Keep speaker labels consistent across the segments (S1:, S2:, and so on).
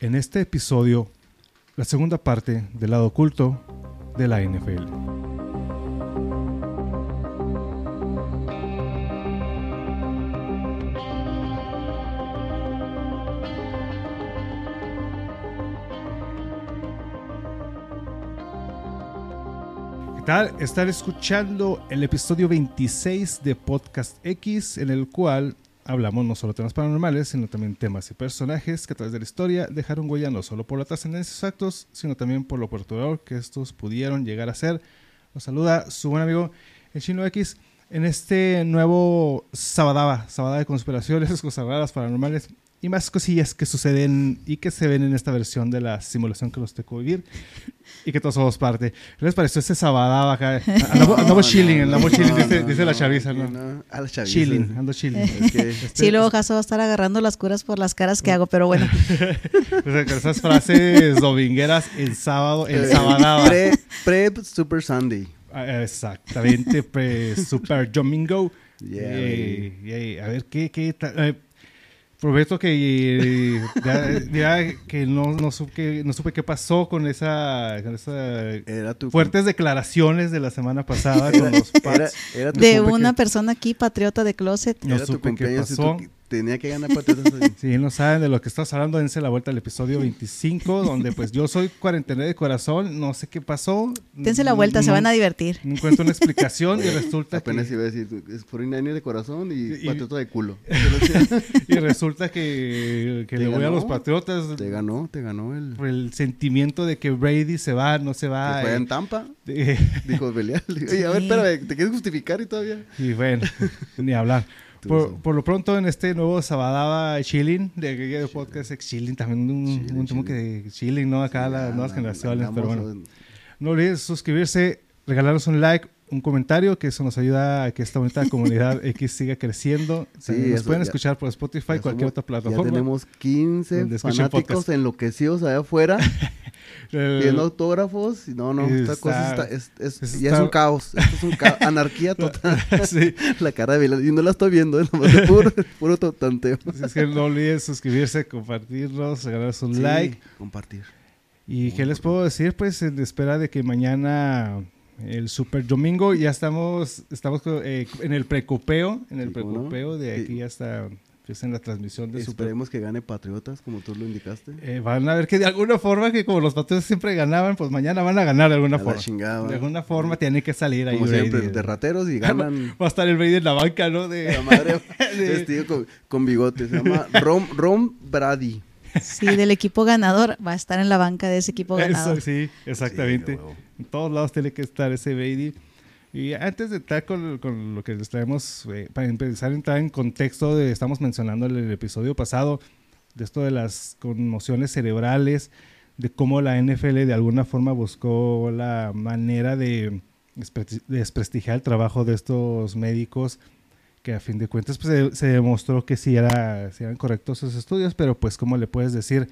S1: en este episodio la segunda parte del lado oculto de la NFL. ¿Qué tal? Estar escuchando el episodio 26 de Podcast X, en el cual hablamos no solo de temas paranormales, sino también temas y personajes que a través de la historia dejaron huella no solo por la trascendencia de sus actos, sino también por lo perturbador que estos pudieron llegar a ser. Los saluda su buen amigo el Chino X en este nuevo Sabadaba, Sabadaba de conspiraciones, cosas raras, paranormales y más cosillas que suceden y que se ven en esta versión de la simulación que nos tocó vivir y que todos somos parte. ¿Qué les pareció ese sabadaba acá? Andamos, andamos chilling, andamos chilling, dice, dice la chaviza, ¿no?
S2: No, a la chaviza.
S1: Chilling, ando chilling.
S2: Es que
S3: Sí, luego Jaso va a estar agarrando las curas por las caras que hago, pero bueno.
S1: Esas frases domingueras el sábado, el sabadaba.
S2: pre, pre Super Sunday.
S1: Ah, Exactamente, pues, Super Domingo.
S2: Yeah,
S1: Yay, yay. A ver, ¿qué, qué tal? Eh, prometo que ya, ya que no, no, supe, no supe qué pasó con esa, con esa
S2: Era tu
S1: fuertes declaraciones de la semana pasada con los
S2: Era,
S1: Pats.
S2: era tu,
S3: De una
S1: que-
S3: persona aquí, patriota de closet.
S1: No
S2: era tu
S1: supe qué
S2: y
S1: pasó.
S2: Tenía que ganar patriotas.
S1: Si no saben de lo que estás hablando, dense la vuelta al episodio 25, donde pues yo soy cuarentena de corazón, no sé qué pasó.
S3: Dense la vuelta, se van a divertir.
S1: No encuentro una explicación y resulta
S2: Apenas
S1: que...
S2: iba a decir, es 49 de corazón y,
S1: Y-
S2: patriota de culo.
S1: Y resulta que, le voy a
S2: ganó.
S1: los Patriotas
S2: Te ganó, te ganó el...
S1: por el sentimiento de que Brady se va, no se va.
S2: que fue
S1: eh,
S2: en Tampa,
S1: de-
S2: dijo Belial. Oye, a ver,
S3: Sí.
S2: espérame, ¿te quieres justificar y todavía?
S1: y bueno, ni hablar. Por, por lo pronto en este nuevo Sabadaba Chilling, de, de podcast Chilling, también un,
S2: Chilling,
S1: un tema que Chilling, ¿no? Acá las
S2: Ya,
S1: nuevas
S2: na-
S1: generaciones, pero
S2: andamos
S1: bueno.
S2: en-
S1: No olvides suscribirse, regalarnos un like, un comentario, que eso nos ayuda a que esta bonita comunidad X siga creciendo.
S2: Sí,
S1: nos pueden
S2: ya-
S1: escuchar por Spotify, cualquier
S2: somos-
S1: otra plataforma.
S2: Ya tenemos 15
S1: donde escuchen
S2: fanáticos
S1: podcast.
S2: enloquecidos allá afuera pidiendo autógrafos. y No, no, esta
S1: Está-
S2: cosa está, es, es- ya es un caos. Esto es un caos. Anarquía total.
S1: sí,
S2: La cara de Belial. Y no la estoy viendo, es nomás de puro, puro tanteo.
S1: Así es que no olviden suscribirse, compartirnos, regalarnos un
S2: Sí,
S1: like.
S2: Compartir.
S1: ¿Y qué les puedo decir? Pues en espera de que mañana, el Super Domingo, ya estamos, estamos eh, en el precopeo, en el
S2: Sí,
S1: precopeo, de
S2: Sí.
S1: aquí ya está, empieza en la transmisión de Super
S2: Esperemos que gane Patriotas, como tú lo indicaste.
S1: Eh, van a ver que de alguna forma, que como los patriotas siempre ganaban, pues mañana van a ganar de alguna
S2: A
S1: forma.
S2: chingada.
S1: De alguna forma tiene que salir ahí
S2: Como
S1: Brady.
S2: siempre, de rateros y ganan.
S1: Va a estar el Brady en la banca, ¿no? De,
S2: La madre
S1: de-
S2: vestido con, con bigote. Se llama Rom, Rom Brady.
S3: Sí, del equipo ganador. Va a estar en la banca de ese equipo ganador.
S1: Eso, sí, exactamente.
S2: Sí,
S1: en todos lados tiene que estar ese Brady. Y antes de entrar con, con lo que les traemos, eh, para empezar a entrar en contexto, de, estamos mencionando en el episodio pasado, de esto de las conmociones cerebrales, de cómo la NFL de alguna forma buscó la manera de despre- desprestigiar el trabajo de estos médicos, que a fin de cuentas pues, se, se demostró que sí, era, sí eran correctos sus estudios, pero pues cómo le puedes decir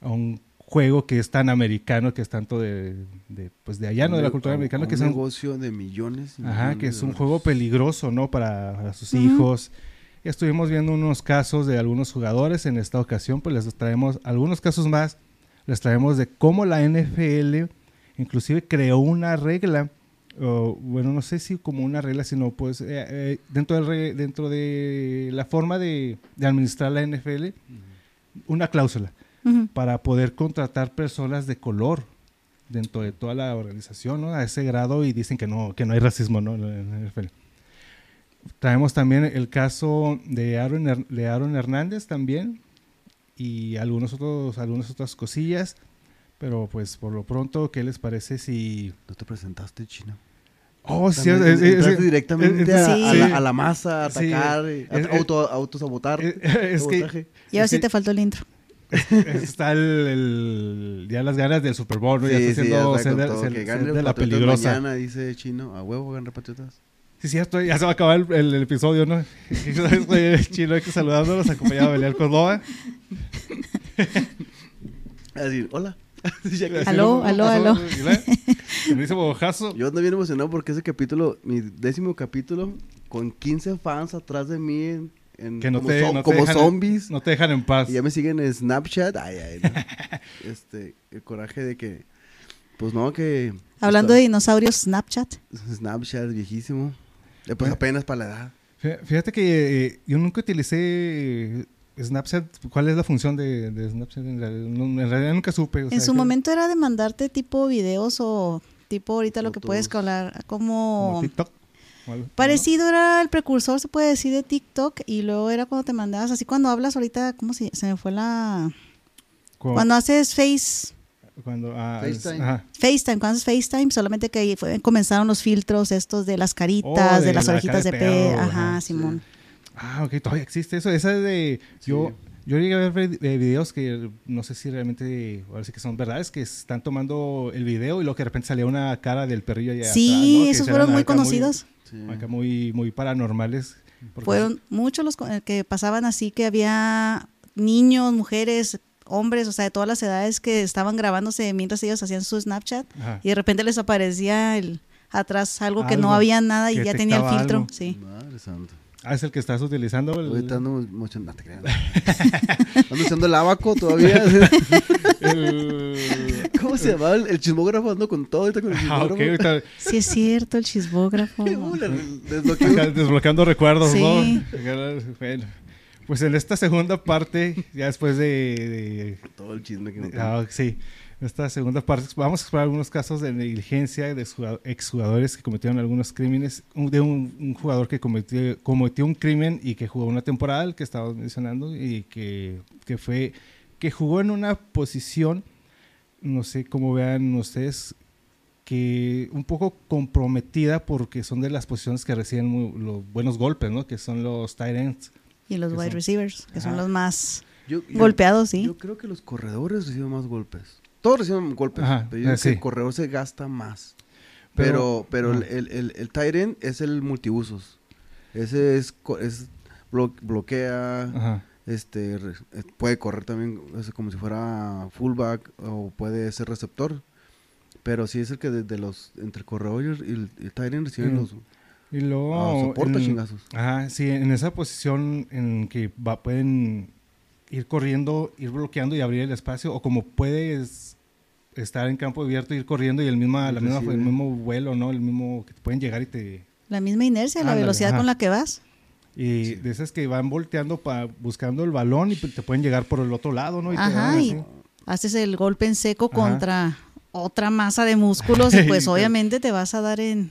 S1: a un juego que es tan americano, que es tanto de, de, pues de allá, ¿no? De la cultura
S2: Un-
S1: americana,
S2: un
S1: que es un,
S2: negocio de millones.
S1: ajá, que es un juego peligroso, ¿no? Para, para sus hijos. Estuvimos viendo unos casos de algunos jugadores en esta ocasión, pues les traemos algunos casos más, les traemos de cómo la NFL inclusive creó una regla, o, bueno, no sé si como una regla, sino pues eh, eh, dentro, del re- dentro de la forma de, de administrar la NFL, una cláusula para poder contratar personas de color dentro de toda la organización, ¿no? A ese grado y dicen que no, que no hay racismo, ¿no? En la NFL. Traemos también el caso de Aaron, de Aaron Hernández también y algunos otros, algunas otras cosillas, pero pues por lo pronto, ¿qué les parece si...
S2: No te presentaste, chino.
S1: Oh, sí, es- es-
S2: directamente
S1: es-
S2: a,
S3: sí.
S2: a la, a la masa, a atacar, a- auto, autosabotar.
S1: es- es que.
S3: Y ahora sí te faltó el intro.
S1: está el, el- ya las ganas del Super Bowl, ¿no? ya está haciendo ser de, ser-
S2: que
S1: ser
S2: gane
S1: de la peligrosa.
S2: mañana, dice Chino. A huevo ganan Patriotas.
S1: Sí, cierto, ya se va a acabar el, el- el episodio, ¿no? el chino hay que saludándonos, acompañado de Belial Córdoba.
S2: A decir, hola.
S3: Aló, aló, aló.
S1: Me dice bojazo.
S2: Yo ando bien emocionado porque ese capítulo, mi décimo capítulo, con 15 fans atrás de mí en, en-
S1: Que no
S2: como,
S1: te-
S2: zo-
S1: no
S2: como
S1: dejan-
S2: zombies.
S1: No te dejan en paz.
S2: Y ya me siguen en Snapchat. Ay, ay, no. Este, el coraje de que, pues no, que...
S3: Hablando de dinosaurios, Snapchat.
S2: Snapchat viejísimo. Eh, pues apenas para la edad.
S1: Fí- Fíjate que eh, yo nunca utilicé Snapchat. ¿Cuál es la función de, de Snapchat? En realidad, no- en realidad nunca supe. o
S3: En
S1: sea,
S3: su
S1: que-
S3: momento era de mandarte tipo videos o tipo ahorita lo que puedes hablar
S1: Como
S3: como...
S1: TikTok. o algo, ¿no?
S3: Parecido era el precursor, se puede decir, de TikTok y luego era cuando te mandabas, así cuando hablas ahorita, ¿cómo se, se me fue la...
S1: Cu-
S3: Cuando haces face,
S1: cuando, ah,
S2: FaceTime.
S1: ajá.
S3: FaceTime, cuando haces FaceTime, solamente que ahí fue- comenzaron los filtros estos de las caritas,
S1: Oh,
S3: de,
S1: de
S3: las
S1: la
S3: orejitas de
S1: de
S3: ajá, Simón.
S1: Ah, ok, todavía existe eso. Esa es de. Yo, yo llegué a ver eh, videos que no sé si realmente. Ahora sí que son verdades, que están tomando el video y luego que de repente salía una cara del perrillo allá
S3: Sí,
S1: atrás, ¿no?
S3: Esos fueron muy conocidos.
S2: Sí.
S1: acá muy, muy paranormales.
S3: Fueron muchos los eh, que pasaban así que había niños, mujeres, hombres, o sea, de todas las edades que estaban grabándose mientras ellos hacían su Snapchat
S1: Ajá.
S3: y de repente les aparecía el atrás algo que no había nada y ya tenía el filtro,
S1: algo.
S3: sí.
S2: Madre santa.
S1: Ah, es el que estás utilizando. el-
S2: Ahorita ando mucho... No te creas. ando usando el abaco todavía.
S1: el-
S2: ¿Cómo se llama? El, el chismógrafo ando con todo ahorita con el
S1: Ah,
S2: chismógrafo.
S1: ahorita
S3: Sí es cierto, el chismógrafo.
S1: Desbloqueando recuerdos,
S3: Sí.
S1: ¿no? Bueno, pues en esta segunda parte, ya después de- de
S2: Todo el chisme que no
S1: Ah, sí. Esta segunda parte vamos a explorar algunos casos de negligencia de jugado- exjugadores que cometieron algunos crímenes. De un, un jugador que cometió, cometió un crimen y que jugó una temporada, el que estábamos mencionando, y que, que fue que jugó en una posición, no sé cómo vean ustedes, que un poco comprometida porque son de las posiciones que reciben muy- los buenos golpes, ¿no? Que son los tight ends.
S3: Y los wide
S1: son-
S3: receivers, que son los más
S2: Yo- yo-
S3: golpeados, sí.
S2: Yo creo que los corredores reciben más golpes. Todos reciben golpes,
S1: Ajá,
S2: pero yo
S1: eh,
S2: que el
S1: sí.
S2: corredor se gasta más.
S1: Pero-
S2: Pero, pero el, el, el, end es el multiusos. Ese es, es blo- bloquea,
S1: Ajá.
S2: este eh, puede correr también es como si fuera fullback o puede ser receptor. Pero sí es el que desde los entre el corredor y el, el- end reciben
S1: Mm.
S2: los
S1: Y luego.
S2: ah, soporta
S1: en-
S2: chingazos.
S1: Ajá, sí, en esa posición en que va, pueden ir corriendo, ir bloqueando y abrir el espacio, o como puedes estar en campo abierto, ir corriendo y el misma, la misma, el mismo vuelo, ¿no? El mismo que te pueden llegar y te...
S3: La misma inercia, la velocidad
S1: ajá.
S3: con la que vas.
S1: Y
S2: Sí.
S1: de esas que van volteando pa, buscando el balón y te pueden llegar por el otro lado, ¿no? Y
S3: Ajá, y haces el golpe en seco
S1: Ajá.
S3: contra otra masa de músculos y pues obviamente te vas a dar en,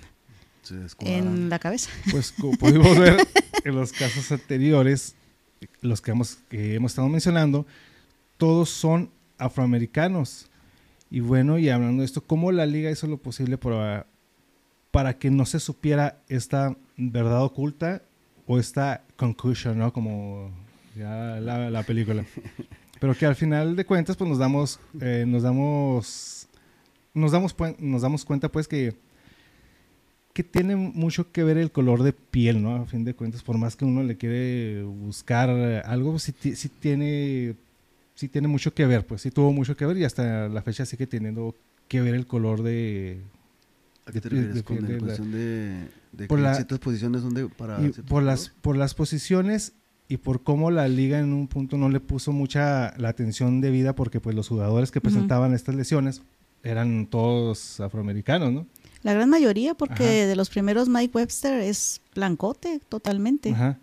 S3: en la cabeza.
S1: Pues como pudimos ver en los casos anteriores, los que hemos, que hemos estado mencionando, todos son afroamericanos. Y bueno, y hablando de esto, ¿cómo la liga hizo lo posible para, para que no se supiera esta verdad oculta o esta conclusion, ¿no? Como ya la, la película. Pero que al final de cuentas, pues nos damos, eh, nos damos, nos damos, nos damos cuenta, pues que que tiene mucho que ver el color de piel, ¿no? A fin de cuentas, por más que uno le quiere buscar algo, sí, ti- sí tiene, sí tiene mucho que ver, pues sí tuvo mucho que ver y hasta la fecha sigue teniendo que ver el color de...
S2: ¿A qué te refieres
S1: de-
S2: con
S1: de-
S2: la posición de, de
S1: por
S2: que
S1: la-
S2: ciertas posiciones donde para
S1: y por las, por las posiciones y por cómo la liga en un punto no le puso mucha la atención debida porque pues los jugadores que presentaban estas lesiones eran todos afroamericanos, ¿no?
S3: La gran mayoría, porque
S1: Ajá.
S3: de los primeros Mike Webster es blancote totalmente.
S1: Ajá.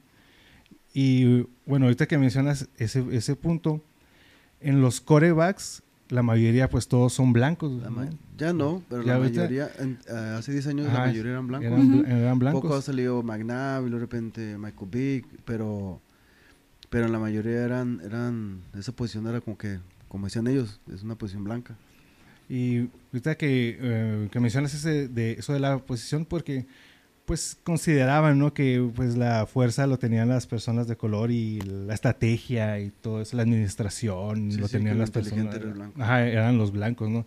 S1: Y bueno, ahorita que mencionas ese, ese punto, en los corebacks, la mayoría pues todos son blancos.
S2: Ya no, pero
S1: Ya
S2: la
S1: ahorita-
S2: mayoría, en- ah, hace 10 años
S1: Ajá,
S2: la mayoría eran blancos.
S1: Eran, bl-
S3: Ujú.
S1: eran blancos.
S2: Poco ha salido McNabb y luego de repente Michael Vick, pero pero la mayoría eran eran esa posición era como que como decían ellos, es una posición blanca.
S1: Y ahorita que, eh, que mencionas ese, de eso de la posición, porque pues consideraban ¿no? que pues la fuerza lo tenían las personas de color y la estrategia y todo eso, la administración,
S2: Sí,
S1: lo
S2: sí,
S1: tenían las personas.
S2: era.
S1: Ajá, eran los blancos, ¿no?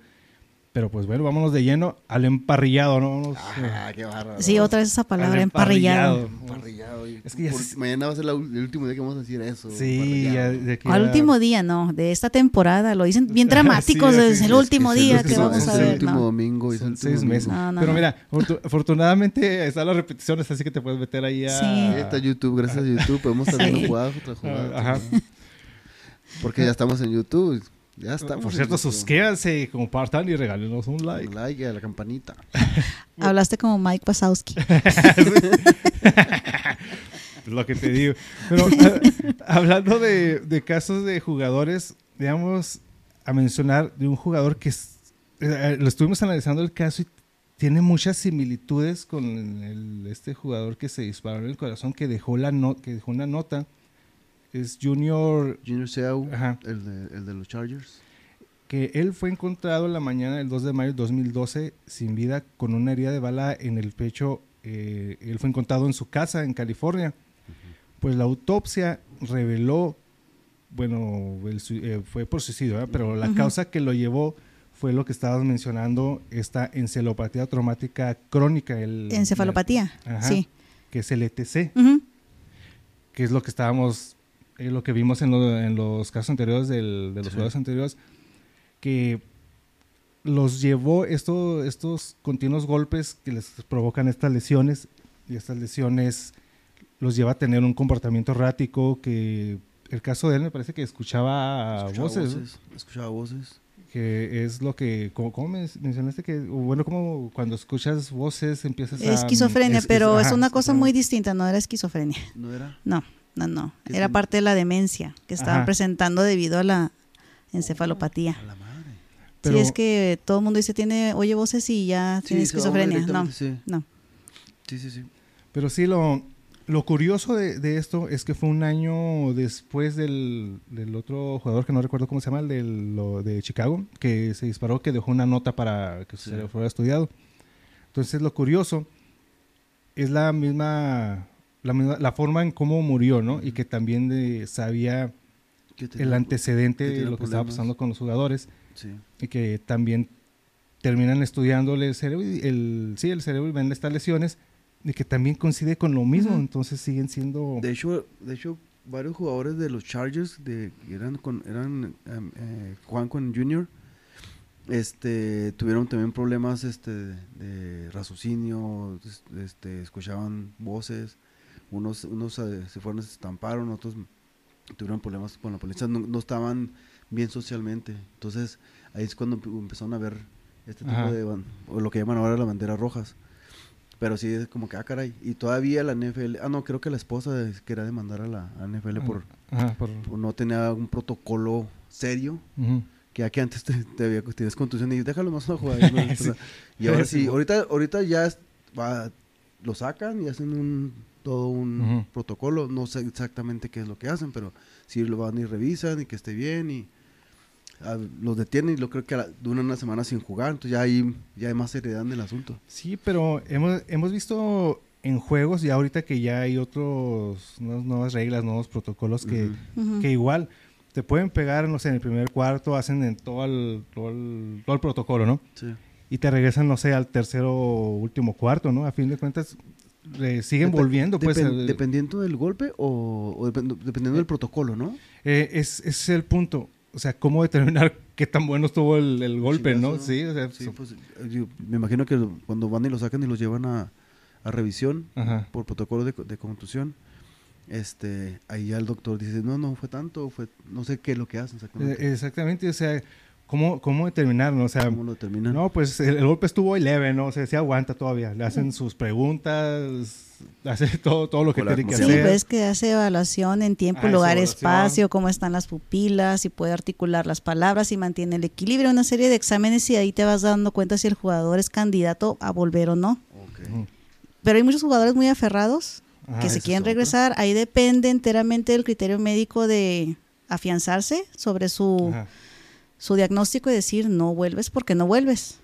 S1: Pero pues bueno, vámonos de lleno al emparrillado, ¿no? Vámonos, eh,
S2: Ah, qué bárbaro.
S3: Sí, otra vez esa
S1: al
S3: palabra, emparrillado.
S2: Emparrillado.
S1: Es que ya
S2: por-
S1: se-
S2: mañana va a ser la el último día que vamos a decir eso.
S1: Sí, ya
S2: emparrillado.
S1: de aquí
S3: Al último día, no, de esta temporada. Lo dicen bien dramáticos,
S1: Sí,
S3: es el
S1: es,
S3: último
S2: Es que
S3: día
S2: es
S3: que
S2: el-
S3: vamos
S2: es
S3: a
S2: el
S3: ver.
S2: último
S3: no.
S2: domingo. es el
S1: Son
S2: último
S1: seis meses.
S2: domingo.
S3: No, no,
S1: Pero mira, afortu- afortunadamente están las repeticiones, así que te puedes meter ahí a...
S3: Sí.
S2: Está YouTube, gracias a YouTube podemos estar viendo
S3: Sí.
S2: jugadas otras jugadas.
S1: Ah, Ajá.
S2: Porque ya estamos en YouTube. Ya estamos.
S1: Por cierto, suscríbanse, compartan y regálenos un like.
S2: Un like y a la campanita.
S3: Hablaste como Mike Wazowski.
S1: Lo que te digo. Pero hablando de, de casos de jugadores, digamos, a mencionar de un jugador que es- eh, lo estuvimos analizando el caso y tiene muchas similitudes con el- este jugador que se disparó en el corazón, que dejó, la no- que dejó una nota. Es Junior,
S2: Junior Seau,
S1: Ajá.
S2: el de, el de los Chargers.
S1: que él fue encontrado la mañana del 2 de mayo de 2012 sin vida con una herida de bala en el pecho. Eh, él fue encontrado en su casa en California. Pues la autopsia reveló, bueno, el eh, fue por suicidio, pero la causa que lo llevó fue lo que estabas mencionando, esta encefalopatía traumática crónica. El,
S3: Encefalopatía,
S1: Ajá.
S3: sí.
S1: Que es el ETC, que es lo que estábamos, eh, lo que vimos en, lo- en los casos anteriores del- de los
S2: Sí.
S1: jugadores anteriores, que los llevó esto, estos continuos golpes que les provocan estas lesiones y estas lesiones los lleva a tener un comportamiento errático que el caso de él me parece que escuchaba,
S2: Escuchaba
S1: voces, ¿no?
S2: Escuchaba voces.
S1: que es lo que, como, como men- mencionaste que, bueno, como cuando escuchas voces empiezas a...
S3: Esquizofrenia,
S1: es- es-
S3: pero es
S1: ajá,
S3: una cosa muy distinta, no era esquizofrenia.
S2: ¿No era?
S3: No, no, no.
S2: ¿Qué
S3: Era parte de la demencia que estaban
S1: Ajá.
S3: presentando debido a la encefalopatía.
S2: A la madre.
S1: Pero-
S3: sí, es que todo el mundo dice, tiene, oye voces y ya tiene
S2: Sí,
S3: esquizofrenia. No,
S2: sí.
S3: no.
S2: Sí, sí, sí.
S1: Pero sí, lo, lo curioso de, de esto es que fue un año después del, del otro jugador que no recuerdo cómo se llama, el de, lo, de Chicago, que se disparó, que dejó una nota para que
S2: Sí.
S1: se fuera estudiado. Entonces, lo curioso es la misma, la forma en cómo murió, ¿no? Y que también de- sabía el antecedente de lo que estaba pasando con los jugadores.
S2: Sí.
S1: y que también terminan estudiándole el cerebro, y el, sí, el cerebro y ven estas lesiones y que también coincide con lo mismo, entonces siguen siendo...
S2: De hecho, de hecho, varios jugadores de los Chargers de eran con eran em, eh, Juan con Junior este tuvieron también problemas este de raciocinio, es- este escuchaban voces, unos unos eh, se fueron se estamparon, otros tuvieron problemas con la policía, no, no estaban bien socialmente. Entonces, ahí es cuando empe- empezaron a ver este tipo
S1: Ajá.
S2: de o lo que llaman ahora las banderas rojas. Pero sí es como que, ah, caray. Y todavía la NFL, ah, no, creo que la esposa es- quería demandar a la a NFL por,
S1: Ajá, por-
S2: por no tener un protocolo serio.
S1: ujú.
S2: Que aquí antes te, te había, tienes contusión y déjalo más a jugar. ¿no?
S1: Sí.
S2: Y ahora
S1: Sí.
S2: sí, ahorita, ahorita ya es- va- lo sacan y hacen un todo un protocolo. No sé exactamente qué es lo que hacen, pero sí lo van y revisan y que esté bien y ah, los detienen y lo creo que a la- duran una semana sin jugar. Entonces ya hay, ya hay más seriedad en el asunto.
S1: Sí, pero hemos, hemos visto en juegos ya ahorita que ya hay otros, unas nuevas reglas, nuevos protocolos que, que igual te pueden pegar, no sé, en el primer cuarto, hacen en todo el, todo el, todo el protocolo, ¿no?
S2: Sí.
S1: Y te regresan, no sé, al tercero último cuarto, ¿no? A fin de cuentas, eh, siguen volviendo, pues. el-
S2: dependiendo del golpe o, o depend- dependiendo del protocolo, ¿no?
S1: eh, es, ese es el punto. O sea, cómo determinar qué tan bueno estuvo el, el golpe, ¿no? Sí, o sea,
S2: Sí, pues, eh, yo me imagino que cuando van y lo sacan y los llevan a, a revisión
S1: Ajá.
S2: por protocolo de, de contusión, este, ahí ya el doctor dice, no, no fue tanto, fue, no sé qué es lo que hacen exactamente.
S1: eh, exactamente, o sea, ¿cómo, cómo determinar, no? O sea,
S2: ¿Cómo lo determinan?
S1: No, pues el, el golpe estuvo leve, ¿no? O sea, se aguanta todavía. Le hacen sus preguntas, hace todo, todo lo que
S2: Con la
S1: tiene que
S3: Sí,
S1: hacer.
S3: pues que hace evaluación en tiempo,
S1: Ah,
S3: lugar, espacio, cómo están las pupilas, si puede articular las palabras, si mantiene el equilibrio, una serie de exámenes y ahí te vas dando cuenta si el jugador es candidato a volver o no.
S2: Ok.
S1: Ujú.
S3: Pero hay muchos jugadores muy aferrados que se quieren regresar. Ahí depende enteramente del criterio médico de afianzarse sobre su,
S1: Ajá.
S3: Su diagnóstico y decir no vuelves porque no vuelves.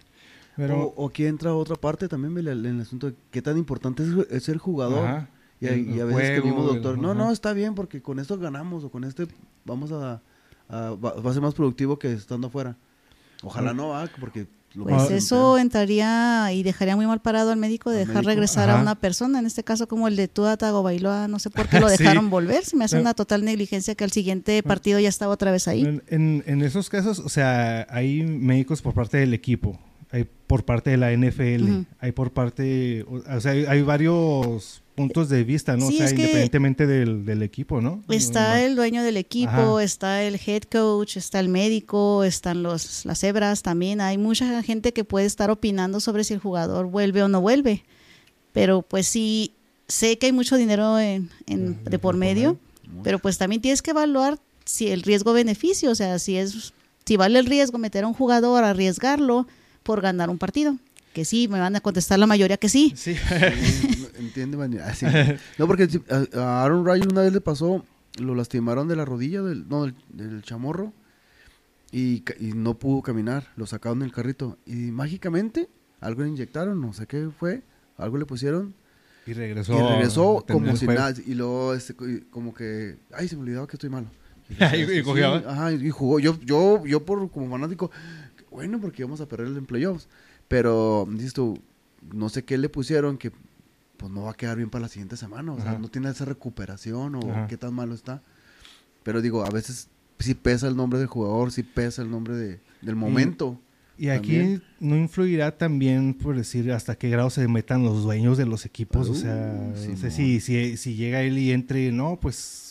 S1: Pero,
S2: o, o aquí entra otra parte también en el asunto de qué tan importante es, es ser jugador.
S1: Ajá.
S2: Y, a-
S1: El-
S2: y a
S1: el
S2: veces que el mismo
S1: juego,
S2: doctor,
S1: el-
S2: no,
S1: ajá.
S2: no, está bien porque con esto ganamos o con este vamos a, a- va, va a ser más productivo que estando afuera. Ojalá no, ah, porque
S3: Pues eso
S2: feo.
S3: entraría y dejaría muy mal parado al médico de dejar
S2: médico,
S3: regresar
S1: ajá.
S3: a una persona, en este caso como el de Tua Tagovailoa, no sé por qué lo
S1: Sí.
S3: dejaron volver, se me hace una total negligencia que al siguiente partido ya estaba otra vez ahí.
S1: En, en- en esos casos, o sea, hay médicos por parte del equipo, hay por parte de la NFL,
S3: Ujú.
S1: hay por parte, o, o sea, hay, hay varios puntos de vista, ¿no?
S3: Sí,
S1: o sea,
S3: es que-
S1: independientemente del, del equipo, ¿no?
S3: Está el dueño del equipo,
S1: Ajá.
S3: está el head coach, está el médico, están los, las hebras también. Hay mucha gente que puede estar opinando sobre si el jugador vuelve o no vuelve. Pero pues sí, sé que hay mucho dinero en,
S1: de
S3: por medio, pero pues también tienes que evaluar si el riesgo-beneficio, o sea, si es si vale el riesgo meter a un jugador, arriesgarlo por ganar un partido. Que sí, me van a contestar la mayoría que sí.
S1: Sí.
S2: Sí, entiende, man. Ah, sí. No, porque a, Aaron Rodgers una vez le pasó, lo lastimaron de la rodilla, del, no, del, del chamorro, y, y no pudo caminar, lo sacaron del carrito, y mágicamente algo le inyectaron, no sé qué fue, algo le pusieron,
S1: y regresó.
S2: y regresó como si nada, y luego este, co- y como que, ay, se me olvidaba que estoy malo.
S1: Y- y cogió, ¿eh?
S2: ajá, y jugó, yo, yo, yo por como fanático, bueno, porque íbamos a perder en playoffs, pero, dices tú, no sé qué le pusieron que pues no va a quedar bien para la siguiente semana, o sea,
S1: Ajá.
S2: no tiene esa recuperación o
S1: Ajá.
S2: qué tan malo está. Pero digo, a veces sí pesa el nombre del jugador, sí pesa el nombre de, del momento.
S1: Y aquí
S2: También.
S1: no influirá también, por decir, hasta qué grado se metan los dueños de los equipos. o sea,
S2: Uh,
S1: no sé si, si, si llega él y entre, no, pues,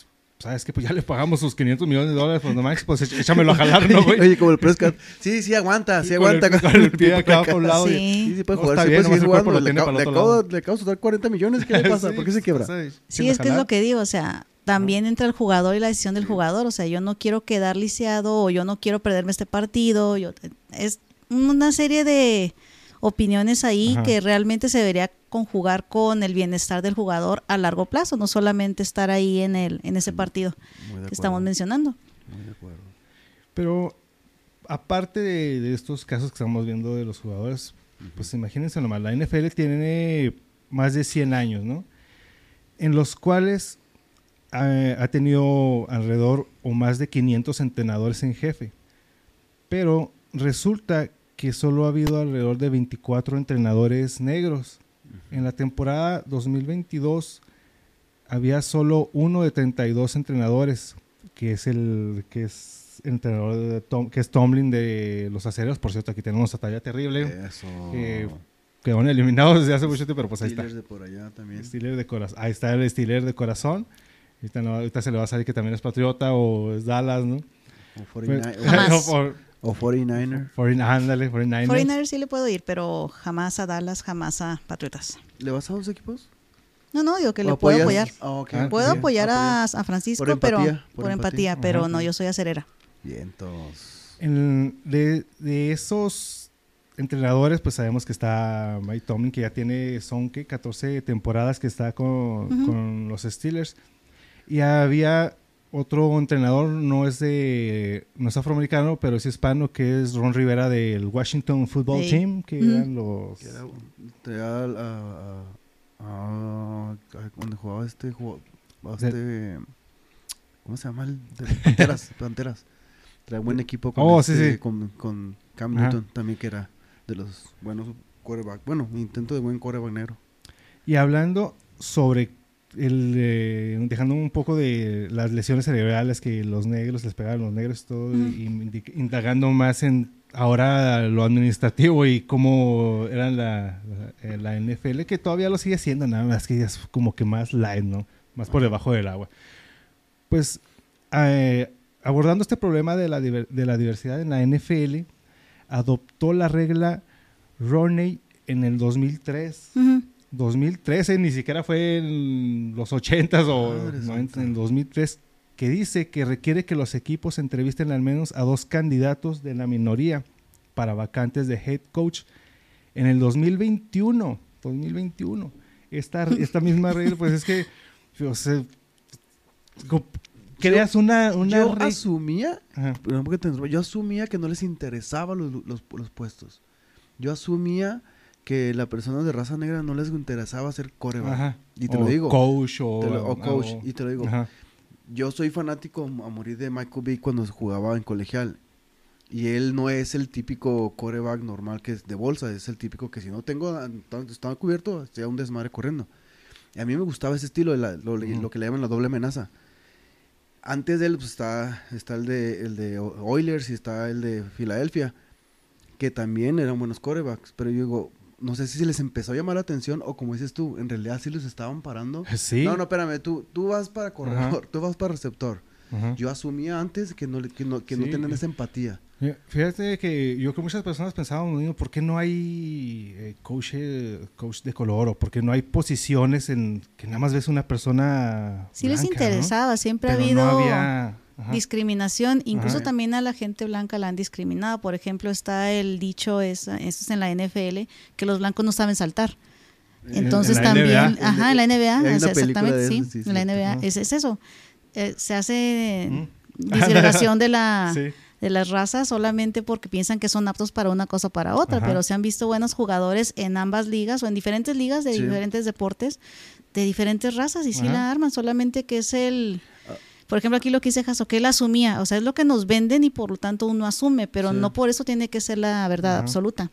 S1: sabes que pues ya le pagamos sus 500 millones de dólares, pues nomás, pues éch- échamelo a jalar, ¿no, güey?
S2: Oye, como el Prescott. Sí, sí aguanta, sí
S1: Con el-
S2: aguanta.
S1: con el pie acá por un lado.
S3: Sí.
S1: y-
S2: Sí, sí puede
S1: No,
S2: jugar,
S1: está
S2: sí
S1: bien,
S2: puede seguir jugando. Le,
S1: el
S2: le acabo,
S1: lado.
S2: le acabo de soltar 40 millones, ¿qué le pasa?
S1: Sí,
S2: ¿Por qué se quiebra?
S1: pues,
S3: Sí, es que es lo que digo, o sea, también entra el jugador y la decisión del jugador, o sea, yo no quiero quedar lisiado o yo no quiero perderme este partido, yo es una serie de opiniones ahí
S1: Ajá.
S3: que realmente se debería conjugar con el bienestar del jugador a largo plazo, no solamente estar ahí en el en ese partido que estamos mencionando.
S2: muy de acuerdo.
S1: Pero aparte de, de estos casos que estamos viendo de los jugadores, pues imagínense nomás, la NFL tiene más de 100 años, ¿no? En los cuales eh, ha tenido alrededor o más de 500 entrenadores en jefe. Pero resulta que solo ha habido alrededor de 24 entrenadores negros. En la temporada 2022 había solo uno de 32 entrenadores, que es el que es el entrenador de Tom, que es Tomlin de los aceros. Por cierto, aquí tenemos batalla terrible.
S2: Eso.
S1: Eh, Quedaron eliminados desde hace mucho tiempo, pero pues ahí está.
S2: Steelers de por allá también.
S1: Steeler de corazón. Ahí está el Steeler de corazón. Ahorita, no- ahorita se le va a salir que también es patriota o es Dallas, ¿no?
S2: O
S1: Pues-
S2: 49
S3: Jamás.
S1: O,
S2: o 49er.
S1: o- 49 ándale, 49ers.
S3: 49ers sí le puedo ir, pero jamás a Dallas, jamás a Patriotas.
S2: ¿Le vas a dos equipos?
S3: No, no, digo que
S2: ¿O
S3: le puedo apoyar.
S2: Ah, ok.
S3: Puedo apoyar a, a Francisco,
S2: Por
S3: pero
S2: empatía,
S3: por,
S2: por
S3: empatía,
S2: empatía.
S3: pero
S1: Ajá.
S3: no, yo soy acerera.
S2: Vientos.
S1: En- de, de esos entrenadores, pues sabemos que está Mike Tomlin, que ya tiene, son ¿qué? 14 temporadas que está con, con los Steelers. Y había otro entrenador, no es de, no es afroamericano, pero es hispano, que es Ron Rivera del Washington Football
S3: Sí.
S1: Team, que
S3: Ujú.
S1: eran los...
S2: Que era, donde jugaba este juego, este, ¿cómo se llama? El, de Panteras, Panteras. Traía buen equipo con,
S1: Oh, sí,
S2: este-
S1: sí.
S2: con, con Cam
S1: Ajá.
S2: Newton también que era de los buenos quarterback. Bueno, intento de buen quarterback negro.
S1: Y hablando sobre el, eh, dejando un poco de las lesiones cerebrales que los negros les pegaban a los negros todo,
S3: Mm.
S1: y indagando más en ahora lo administrativo y cómo era la, la, la NFL, que todavía lo sigue siendo, nada más que es como que más light, ¿no? Más por debajo del agua. Pues eh, abordando este problema de la, de la diversidad en la NFL, adoptó la regla Roney en el 2003.
S3: Ujú.
S1: 2013, ni siquiera fue en los 80s o
S2: Madre
S1: 90,
S2: santa.
S1: en 2003, que dice que requiere que los equipos entrevisten al menos a dos candidatos de la minoría para vacantes de head coach en el 2021. 2021. Esta, esta misma regla, pues es que, o sea, co- creas una, una
S2: yo asumía, yo asumía que no les interesaban los, los, los puestos. Yo asumía que la persona de raza negra no les interesaba ser coreback.
S1: Ajá.
S2: Y te
S1: O
S2: lo digo.
S1: Coach o,
S2: lo- o coach.
S1: o-
S2: y te lo digo.
S1: Ajá.
S2: Yo soy fanático a morir de Michael Vick cuando jugaba en colegial. Y él no es el típico coreback normal que es de bolsa, es el típico que si no tengo, está cubierto, sea un desmadre corriendo. Y a mí me gustaba ese estilo, de la- lo, lo que le llaman la doble amenaza. Antes de él pues, está, está el, de, el de Oilers y está el de Filadelfia, que también eran buenos corebacks. Pero yo digo, no sé si les empezó a llamar la atención o como dices tú, en realidad sí los estaban parando.
S1: Sí.
S2: No, no, espérame, tú, tú vas para corredor, tú vas para receptor.
S1: Ajá.
S2: Yo asumía antes que no, le- que no, que no
S1: Sí.
S2: tenían esa empatía.
S1: Fíjate que yo creo que muchas personas pensaban, "Bueno, ¿por qué no hay eh, coach, eh, coach de color? ¿O por qué no hay posiciones en que nada más ves una persona
S3: Sí les
S1: ¿no?
S3: interesaba, siempre ha habido
S1: no había... ajá.
S3: discriminación, incluso
S1: Ajá.
S3: también a la gente blanca la han discriminado. Por ejemplo, está el dicho, es, esto es en la NFL, que los blancos no saben saltar.
S1: En-
S3: Entonces
S1: en
S3: también,
S1: NBA.
S3: ajá, en la NBA, o sea, exactamente, sí,
S2: eso, sí,
S3: en la. NBA, es, es eso. Eh, se hace
S1: Mm.
S3: disgregación de la
S1: Sí.
S3: de las razas solamente porque piensan que son aptos para una cosa o para otra,
S1: Ajá.
S3: pero se han visto buenos jugadores en ambas ligas o en diferentes ligas de diferentes deportes, de diferentes razas y sí la arman, solamente que es el... Por ejemplo, aquí lo que dice Jaso, que él asumía, o sea, es lo que nos venden y por lo tanto uno asume, pero
S2: Sí.
S3: no por eso tiene que ser la verdad
S1: Ajá.
S3: absoluta.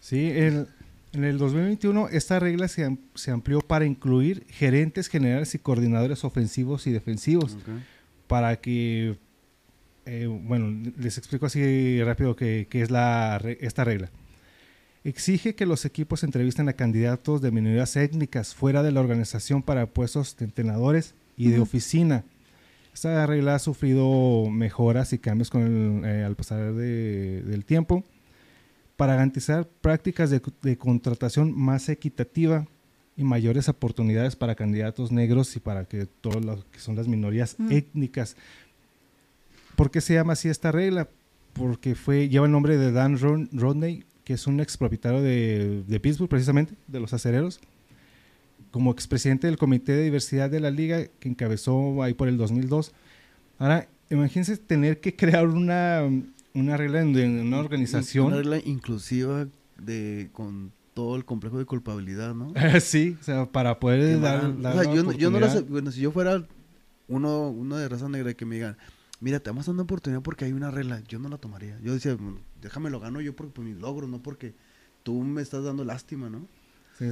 S1: Sí, el- en el 2021 esta regla se, am- se amplió para incluir gerentes generales y coordinadores ofensivos y defensivos.
S2: Ok.
S1: para que, eh, bueno, les explico así rápido qué qué es la, esta regla. Exige que los equipos entrevisten a candidatos de minorías étnicas fuera de la organización para puestos de entrenadores y de oficina. Esta regla ha sufrido mejoras y cambios con el, eh, al pasar de- del tiempo para garantizar prácticas de, de contratación más equitativa y mayores oportunidades para candidatos negros y para que todos los que son las minorías
S3: Mm.
S1: étnicas. ¿Por qué se llama así esta regla? Porque fue lleva el nombre de Dan Rodney, que es un expropietario de, de Pittsburgh, precisamente, de los acereros, como expresidente del Comité de Diversidad de la Liga, que encabezó ahí por el 2002. Ahora, imagínense tener que crear una, una regla en, una organización.
S2: Una regla inclusiva de, con todo el complejo de culpabilidad, ¿no?
S1: sí, o sea, para poder dar, dar
S2: o sea, yo, no- yo no lo sé. Bueno, si yo fuera uno, uno de raza negra y que me digan, mira, te vamos a dar una oportunidad porque hay una regla, yo no la tomaría. Yo decía, "Mm, déjame lo gano yo por, por mis logros, no porque tú me estás dando lástima, ¿no?
S1: Sí.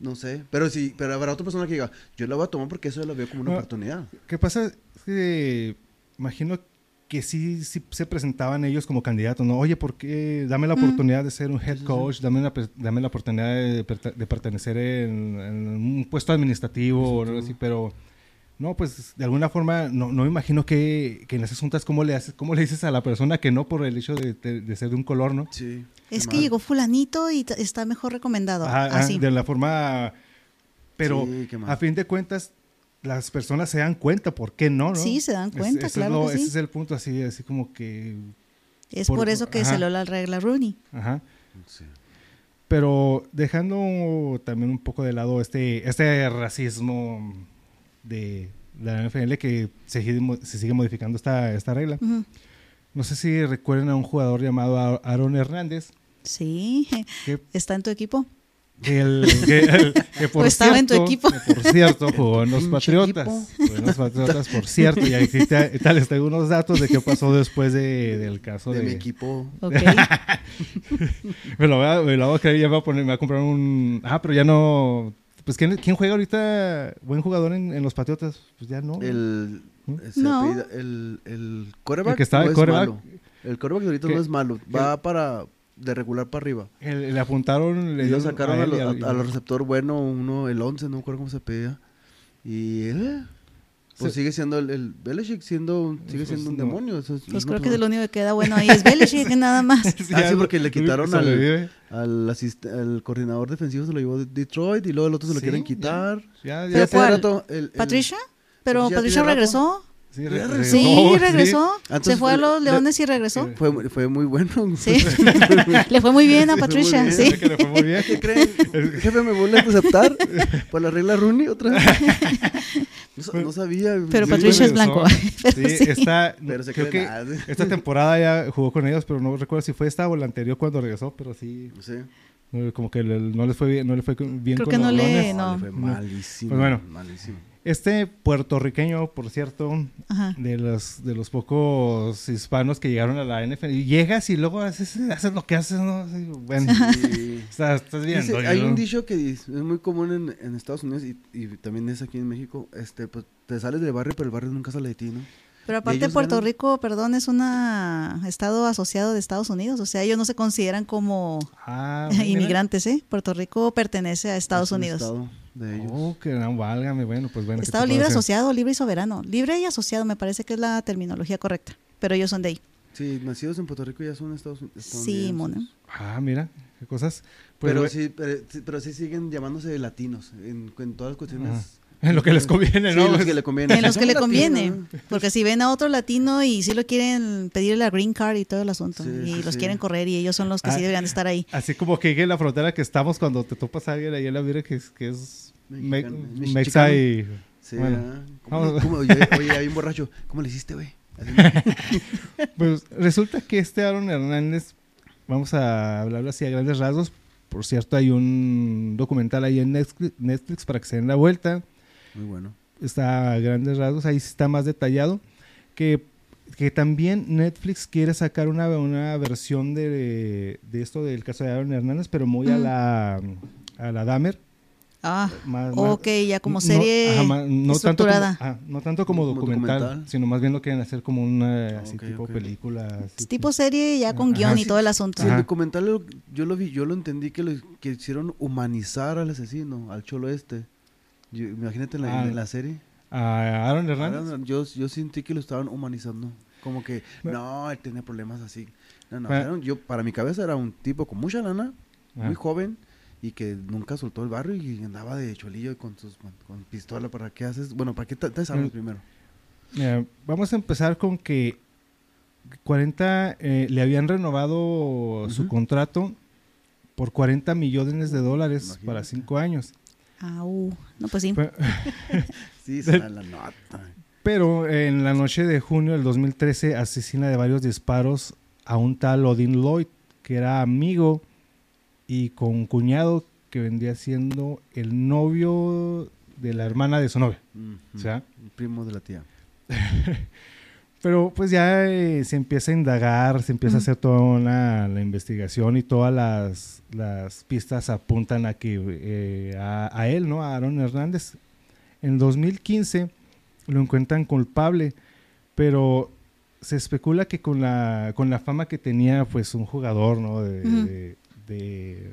S2: No sé. Pero sí, pero habrá otra persona que diga, yo la voy a tomar porque eso lo veo como una oportunidad.
S1: ¿Qué pasa? Es que imagino que sí, sí se presentaban ellos como candidatos, ¿no? Oye, ¿por qué? Dame la
S3: Mm.
S1: oportunidad de ser un head coach, dame, pe- dame la oportunidad de pertenecer en, en un puesto administrativo o algo así, pero no, pues de alguna forma no, no me imagino que, que en esas juntas, ¿cómo le, haces, ¿cómo le dices a la persona que no por el hecho de, de- de ser de un color, ¿no?
S2: Sí.
S3: Es que
S2: mal.
S3: llegó fulanito y está mejor recomendado,
S1: Ajá, ajá,
S3: así.
S1: de la forma... Pero
S2: Sí,
S1: a fin de cuentas, las personas se dan cuenta, ¿por qué no? no?
S3: Sí, se dan
S1: Es-
S3: cuenta,
S1: es
S3: claro
S1: lo-
S3: que sí.
S1: Ese es el punto, así, así como que...
S3: Es
S1: por-
S3: por, eso que
S1: ajá.
S3: salió la regla Rooney.
S1: Ajá.
S2: Sí.
S1: Pero dejando también un poco de lado este, este racismo de la NFL que se, se sigue modificando esta, esta regla.
S3: Ujú.
S1: No sé si recuerdan a un jugador llamado Aa- Aaron Hernández.
S3: Sí,
S1: Que,
S3: está en tu equipo.
S1: el, que, el- que por
S3: O estaba en tu
S1: cierto-
S3: equipo.
S1: que por cierto, jugó en los Patriotas. Jugó en los Patriotas, por cierto. Y te- tal, les traigo unos datos de qué pasó después de- del caso
S2: De
S1: de...
S2: mi equipo.
S3: Ok.
S1: Me lo voy a, me lo voy a creer, ya me voy a poner, me voy a comprar un... Ah, pero ya no... Pues ¿quién, quién juega ahorita buen jugador en, en los Patriotas? Pues ya no.
S2: El,
S1: ¿Mm?
S2: se
S3: No.
S2: apellida- el, el quarterback
S1: El que
S2: no es
S1: quarterback.
S2: malo. El quarterback ahorita no es malo. Va para de regular para arriba.
S1: El- le apuntaron... Le
S2: Y lo sacaron a,
S1: él y
S2: lo-
S1: a-
S2: a- a los receptor bueno, uno, el 11, no me acuerdo cómo se pedía. Y eh, pues sigue siendo el, el Belichick siendo, sigue
S1: Pues
S2: siendo un
S1: no.
S2: demonio. eso es-
S3: Pues
S2: es
S3: creo que
S2: persona-
S3: lo único que queda bueno ahí es Belichick, nada más.
S2: Ah, sí, porque le quitaron al-. Al, asist- al coordinador defensivo se lo llevó de Detroit y luego el otro se lo
S1: Sí,
S2: quieren quitar.
S1: Ya,
S3: ¿Pero
S1: ya.
S2: Ya
S3: cuál?
S2: rato el- el-
S3: ¿Patricia? Pero
S2: Patricia
S3: Patricia regresó.
S1: Sí,
S2: regresó.
S3: Sí.
S2: Entonces,
S3: Se fue a los
S2: le-
S3: Leones y regresó.
S2: Fue, muy- fue muy bueno.
S3: Sí. Le fue muy bien a Patricia,
S2: bien.
S3: sí.
S1: Que le fue muy bien.
S2: ¿Qué creen? Jefe, ¿me vuelve a aceptar? ¿Por la regla Rooney otra vez? No, sa- no sabía.
S3: Pero
S1: Sí,
S3: Patricia es blanco. Pero
S1: Sí,
S3: sí.
S1: esta,
S2: Pero se
S1: creo que
S2: nada.
S1: esta temporada ya jugó con ellos, pero no recuerdo si fue esta o la anterior cuando regresó, pero sí,
S2: Sí.
S1: no, como que le- no les fue bien, no le fue bien
S3: Creo
S1: con
S3: que
S1: los
S3: no le-
S1: Leones.
S3: no.
S2: le fue
S1: No.
S2: malísimo.
S1: Pues bueno.
S2: Malísimo.
S1: Este puertorriqueño, por cierto,
S3: Ajá.
S1: de los, de los pocos hispanos que llegaron a la NFL, y llegas y luego haces, haces lo que haces, ¿no? Así, bueno,
S2: Sí.
S1: estás, estás viendo.
S2: Dice,
S1: yo
S2: hay
S1: no-
S2: un dicho que es muy común en, en Estados Unidos y, y también es aquí en México. Este, pues te sales del barrio, pero el barrio nunca sale de ti, ¿no?
S3: Pero aparte Puerto
S2: ganan-
S3: Rico, perdón, es un estado asociado de Estados Unidos, o sea, ellos no se consideran como
S1: Ah,
S3: inmigrantes, ¿eh? Puerto Rico pertenece a Estados
S2: Es un
S3: Unidos.
S2: estado de ellos.
S1: Oh, que no, válgame, bueno, pues bueno. ¿qué te
S3: Estado libre asociado, libre y soberano. Libre y asociado me parece que es la terminología correcta, pero ellos son de ahí.
S2: Sí, nacidos en Puerto Rico ya son Estados Unidos.
S3: Sí, mona.
S1: Ah, mira, qué cosas. Pues,
S2: Pero sí, pero, sí- pero sí siguen llamándose latinos en, en todas las cuestiones.
S1: Ajá. En lo que les conviene,
S2: Sí,
S1: ¿no?
S2: en los que le conviene.
S3: En los que le conviene, porque si ven a otro latino y sí lo quieren pedir la green card y todo el asunto,
S2: Sí,
S3: y
S2: sí,
S3: los
S2: sí.
S3: quieren correr y ellos son los que
S1: Ah.
S3: sí deberían de estar ahí.
S1: Así como que en la frontera que estamos cuando te topas a alguien ahí en la vida que es, que es mexa y...
S2: Sí,
S1: Bueno,
S2: ¿verdad? ¿Cómo le-
S1: vamos.
S2: cómo- oye, oye, hay un borracho. ¿Cómo le hiciste, güey?
S1: Pues resulta que este Aaron Hernández, vamos a hablarlo así a grandes rasgos. Por cierto, hay un documental ahí en Netflix, para que se den la vuelta.
S2: Muy bueno.
S1: Está a grandes rasgos, ahí sí está más detallado. Que, que también Netflix quiere sacar una, una versión de, de esto del caso de Aaron Hernández, pero muy a la a la Dahmer.
S3: Ah,
S1: Más- más-
S3: ok, ya como
S1: no-
S3: serie
S1: ajá, ma- no tanto como,
S3: estructurada.
S1: ah, no tanto como, documental,
S2: documental.
S1: sino más bien lo quieren hacer como una
S2: Ah,
S1: así
S2: ok,
S1: tipo
S2: ok.
S1: película. así
S3: Es tipo serie ya con
S1: Ajá.
S3: guion y todo el asunto.
S2: Sí,
S1: Ajá.
S2: el documental lo- yo lo vi, yo lo entendí que lo que hicieron humanizar al asesino, al cholo este. Yo- imagínate en la,
S1: Ah.
S2: en la serie.
S1: A Aaron Hernández.
S2: Ahora, yo, yo sentí que lo estaban humanizando. Como que,
S1: Bueno.
S2: no, él tenía problemas así. No, no,
S1: Bueno.
S2: un- yo, para mi cabeza era un tipo con mucha lana,
S1: Ajá.
S2: muy joven, y que nunca soltó el barrio y andaba de cholillo con sus con pistola. ¿Para qué haces? Bueno, ¿para qué te, te armas
S1: Mm.
S2: primero?
S1: Mira, vamos a empezar con que 40 eh, le habían renovado su contrato por 40 millones de dólares
S2: Imagínate.
S1: para 5 años.
S3: Au. No, pues sí.
S1: Pe-
S2: Sí, se da la nota.
S1: Pero en la noche de junio del 2013 asesina de varios disparos a un tal Odin Lloyd, que era amigo y con cuñado que vendría siendo el novio de la hermana de su novia.
S2: Ujú.
S1: O sea,
S2: El primo de la tía.
S1: Pero pues ya eh, se empieza a indagar, se empieza a hacer toda una, la investigación y todas las, las pistas apuntan a que eh, a, a él, ¿no? A Aaron Hernández. En 2015 lo encuentran culpable, pero se especula que con la, con la fama que tenía pues un jugador, ¿no? De,
S3: Ujú.
S1: de, de-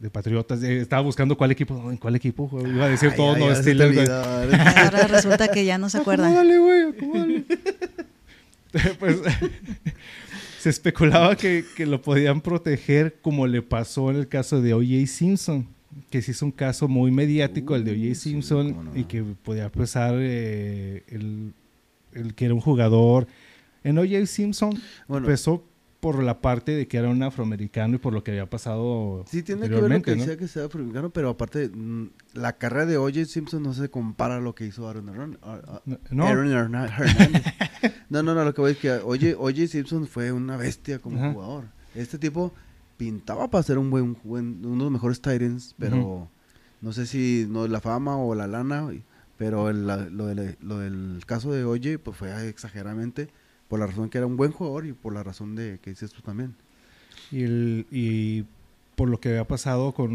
S1: de Patriotas, de- estaba buscando cuál equipo, ¿en cuál equipo? Iba a decir
S2: Ay,
S1: todo, no, Steelers,
S2: olvidó.
S3: Ahora resulta que ya no se acuerda.
S1: Acomódale, güey, pues se especulaba que, que lo podían proteger como le pasó en el caso de O.J. Simpson, que se hizo un caso muy mediático, el de O.J.
S2: sí,
S1: Simpson,
S2: no.
S1: y que podía pesar eh, el, el que era un jugador. En O.J. Simpson
S2: Bueno,
S1: pesó por la parte de que era un afroamericano y por lo que había pasado
S2: Sí, tiene que ver lo que
S1: ¿no?
S2: decía que sea afroamericano, pero aparte, mm, la carrera de O.J. Simpson no se compara a lo que hizo Aaron
S1: No,
S2: Aaron Hernan- Hernández. no, no, no, lo que voy a decir es que O.J. Simpson fue una bestia como
S1: Ajá.
S2: jugador. Este tipo pintaba para ser un buen, buen- uno de los mejores Titans, pero no sé si no la fama o la lana, pero el, la- lo, del, lo del caso de O.J. pues fue exageradamente por la razón que era un buen jugador y por la razón de que dices tú también.
S1: Y, el- y por lo que había pasado con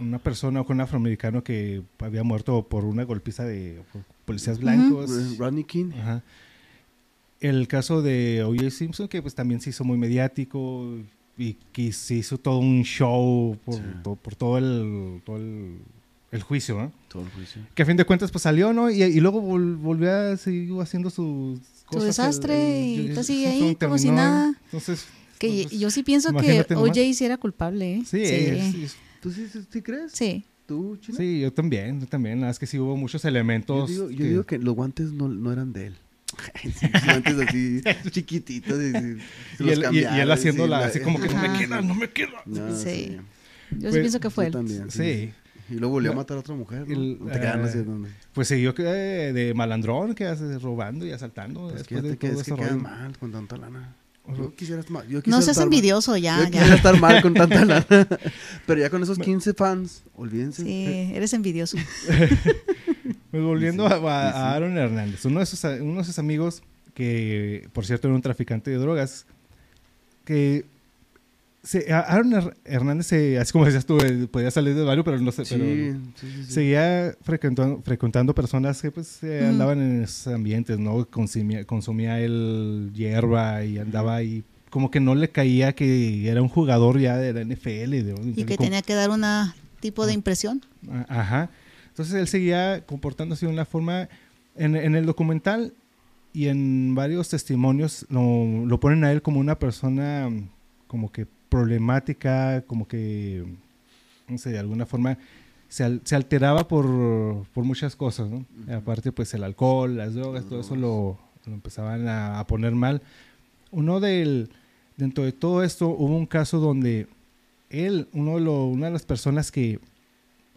S1: una persona, con un afroamericano que había muerto por una golpiza de policías blancos.
S2: Rodney King.
S1: Ajá. El caso de O.J. Simpson, que pues también se hizo muy mediático y que se hizo todo un show por,
S2: Sí.
S1: to- por todo el, todo el, el juicio, ¿no?
S2: Todo el juicio.
S1: Que a fin de cuentas pues salió, ¿no? Y, y luego vol- volvió a seguir haciendo sus cosas.
S3: desastre y
S1: el-
S3: ahorita sigue ahí como si nada.
S1: Entonces,
S3: Que
S1: pues,
S3: yo sí pienso que. OJ sí era culpable. ¿eh?
S1: Sí,
S3: sí.
S2: ¿Tú sí, sí- sí crees?
S3: Sí.
S2: ¿Tú, Chino?
S1: Sí, yo también, yo también. Nada más que sí hubo muchos
S2: Yo,
S1: elementos.
S2: yo digo que los guantes no, no eran de él. Sí, los guantes así chiquititos. Y, se
S1: y,
S2: los
S1: él, y- y él haciéndola
S2: sí,
S1: así como que no me queda, no me queda.
S2: No,
S3: Sí.
S2: sí.
S3: Yo sí
S1: Pues,
S3: pienso que fue él.
S2: también.
S1: Sí.
S2: Y luego volvió a
S1: No,
S2: matar a otra mujer. ¿no?
S1: el,
S2: No te no sé
S1: eh,
S2: dónde.
S1: Pues siguió que, eh, de malandrón, que hace robando y asaltando.
S2: Pues
S1: después
S2: que,
S1: de
S2: que,
S1: todo
S2: es que
S1: rollo.
S2: mal con tanta lana.
S1: Ujú.
S2: Yo quisiera, estar mal- yo
S3: No seas
S2: estar mal-
S3: envidioso
S2: Yo
S3: ya,
S2: quisiera
S3: ya.
S2: estar mal con tanta lana. Pero ya con esos 15 fans, olvídense.
S3: Sí, eres envidioso.
S1: Pues volviendo
S2: Sí,
S1: a, a-
S2: sí, sí.
S1: a Aaron Hernández, uno de, sus, uno de sus amigos, que por cierto era un traficante de drogas, que se, Aaron Her- Hernández, se- así como decías tú, eh, podía salir del barrio, pero no sé,
S2: Sí,
S1: pero
S2: sí, sí, sí.
S1: seguía frecuentando, frecuentando personas que pues eh, andaban en esos ambientes, ¿no? Consumía, consumía el hierba y andaba ahí. Como que no le caía que era un jugador ya de la NFL. de-
S3: Y que
S1: como-
S3: tenía que dar una tipo
S1: Ah.
S3: de impresión.
S1: a- Ajá. Entonces él seguía comportándose de una forma. En, en el documental y en varios testimonios lo, lo ponen a él como una persona como que problemática, como que, no sé, de alguna forma se, al- se alteraba por, por muchas cosas, ¿no? Aparte, pues el alcohol, las drogas, todo eso lo, lo empezaban a, a poner mal. Uno del, dentro de todo esto, hubo un caso donde él, uno de lo- una de las personas que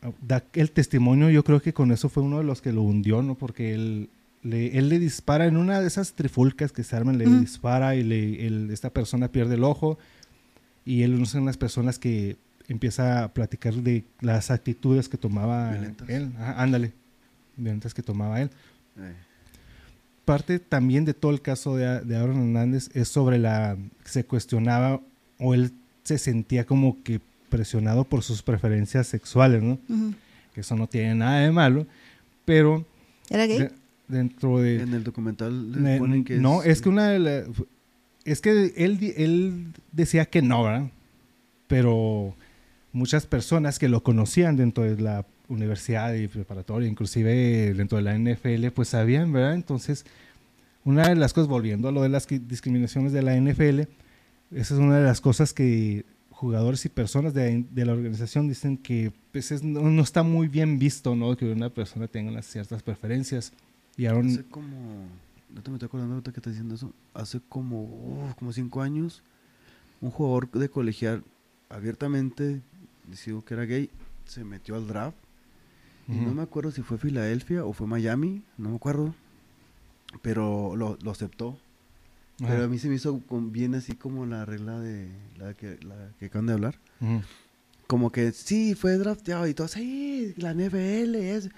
S1: ah, da el testimonio, yo creo que con eso fue uno de los que lo hundió, ¿no? Porque él le, él le dispara en una de esas trifulcas que se arman, le dispara y le, él- esta persona pierde el ojo y él es una de las personas que empieza a platicar de las actitudes que tomaba
S2: Violentas.
S1: él. Ajá, ándale, violentas que tomaba él
S2: Eh,
S1: parte también de todo el caso de, de Aaron Hernández es sobre la se cuestionaba o él se sentía como que presionado por sus preferencias sexuales, ¿no? Que eso no tiene nada de malo, pero
S3: ¿Era gay?
S1: de- dentro de
S2: En el documental les
S1: ne-
S2: ponen que
S1: no, es que
S2: eh,
S1: una de la- es que él él decía que no, ¿verdad? Pero muchas personas que lo conocían dentro de la universidad y preparatoria, inclusive dentro de la NFL, pues sabían, ¿verdad? Entonces, una de las cosas, volviendo a lo de las discriminaciones de la NFL, esa es una de las cosas que jugadores y personas de, la organización dicen que pues, es- no, no está muy bien visto, ¿no? Que una persona tenga unas ciertas preferencias. Y Aaron,
S2: Hace como, no te me estoy acordando ahorita que estás diciendo eso, hace como, como cinco años, un jugador de colegial abiertamente decidió que era gay, se metió al draft, y no me acuerdo si fue Filadelfia o fue Miami, no me acuerdo, pero lo, lo aceptó. Pero a mí se me hizo con- bien así como la regla de la que, la que acaban de hablar. Como que sí, fue drafteado y todo, sí, la NFL es.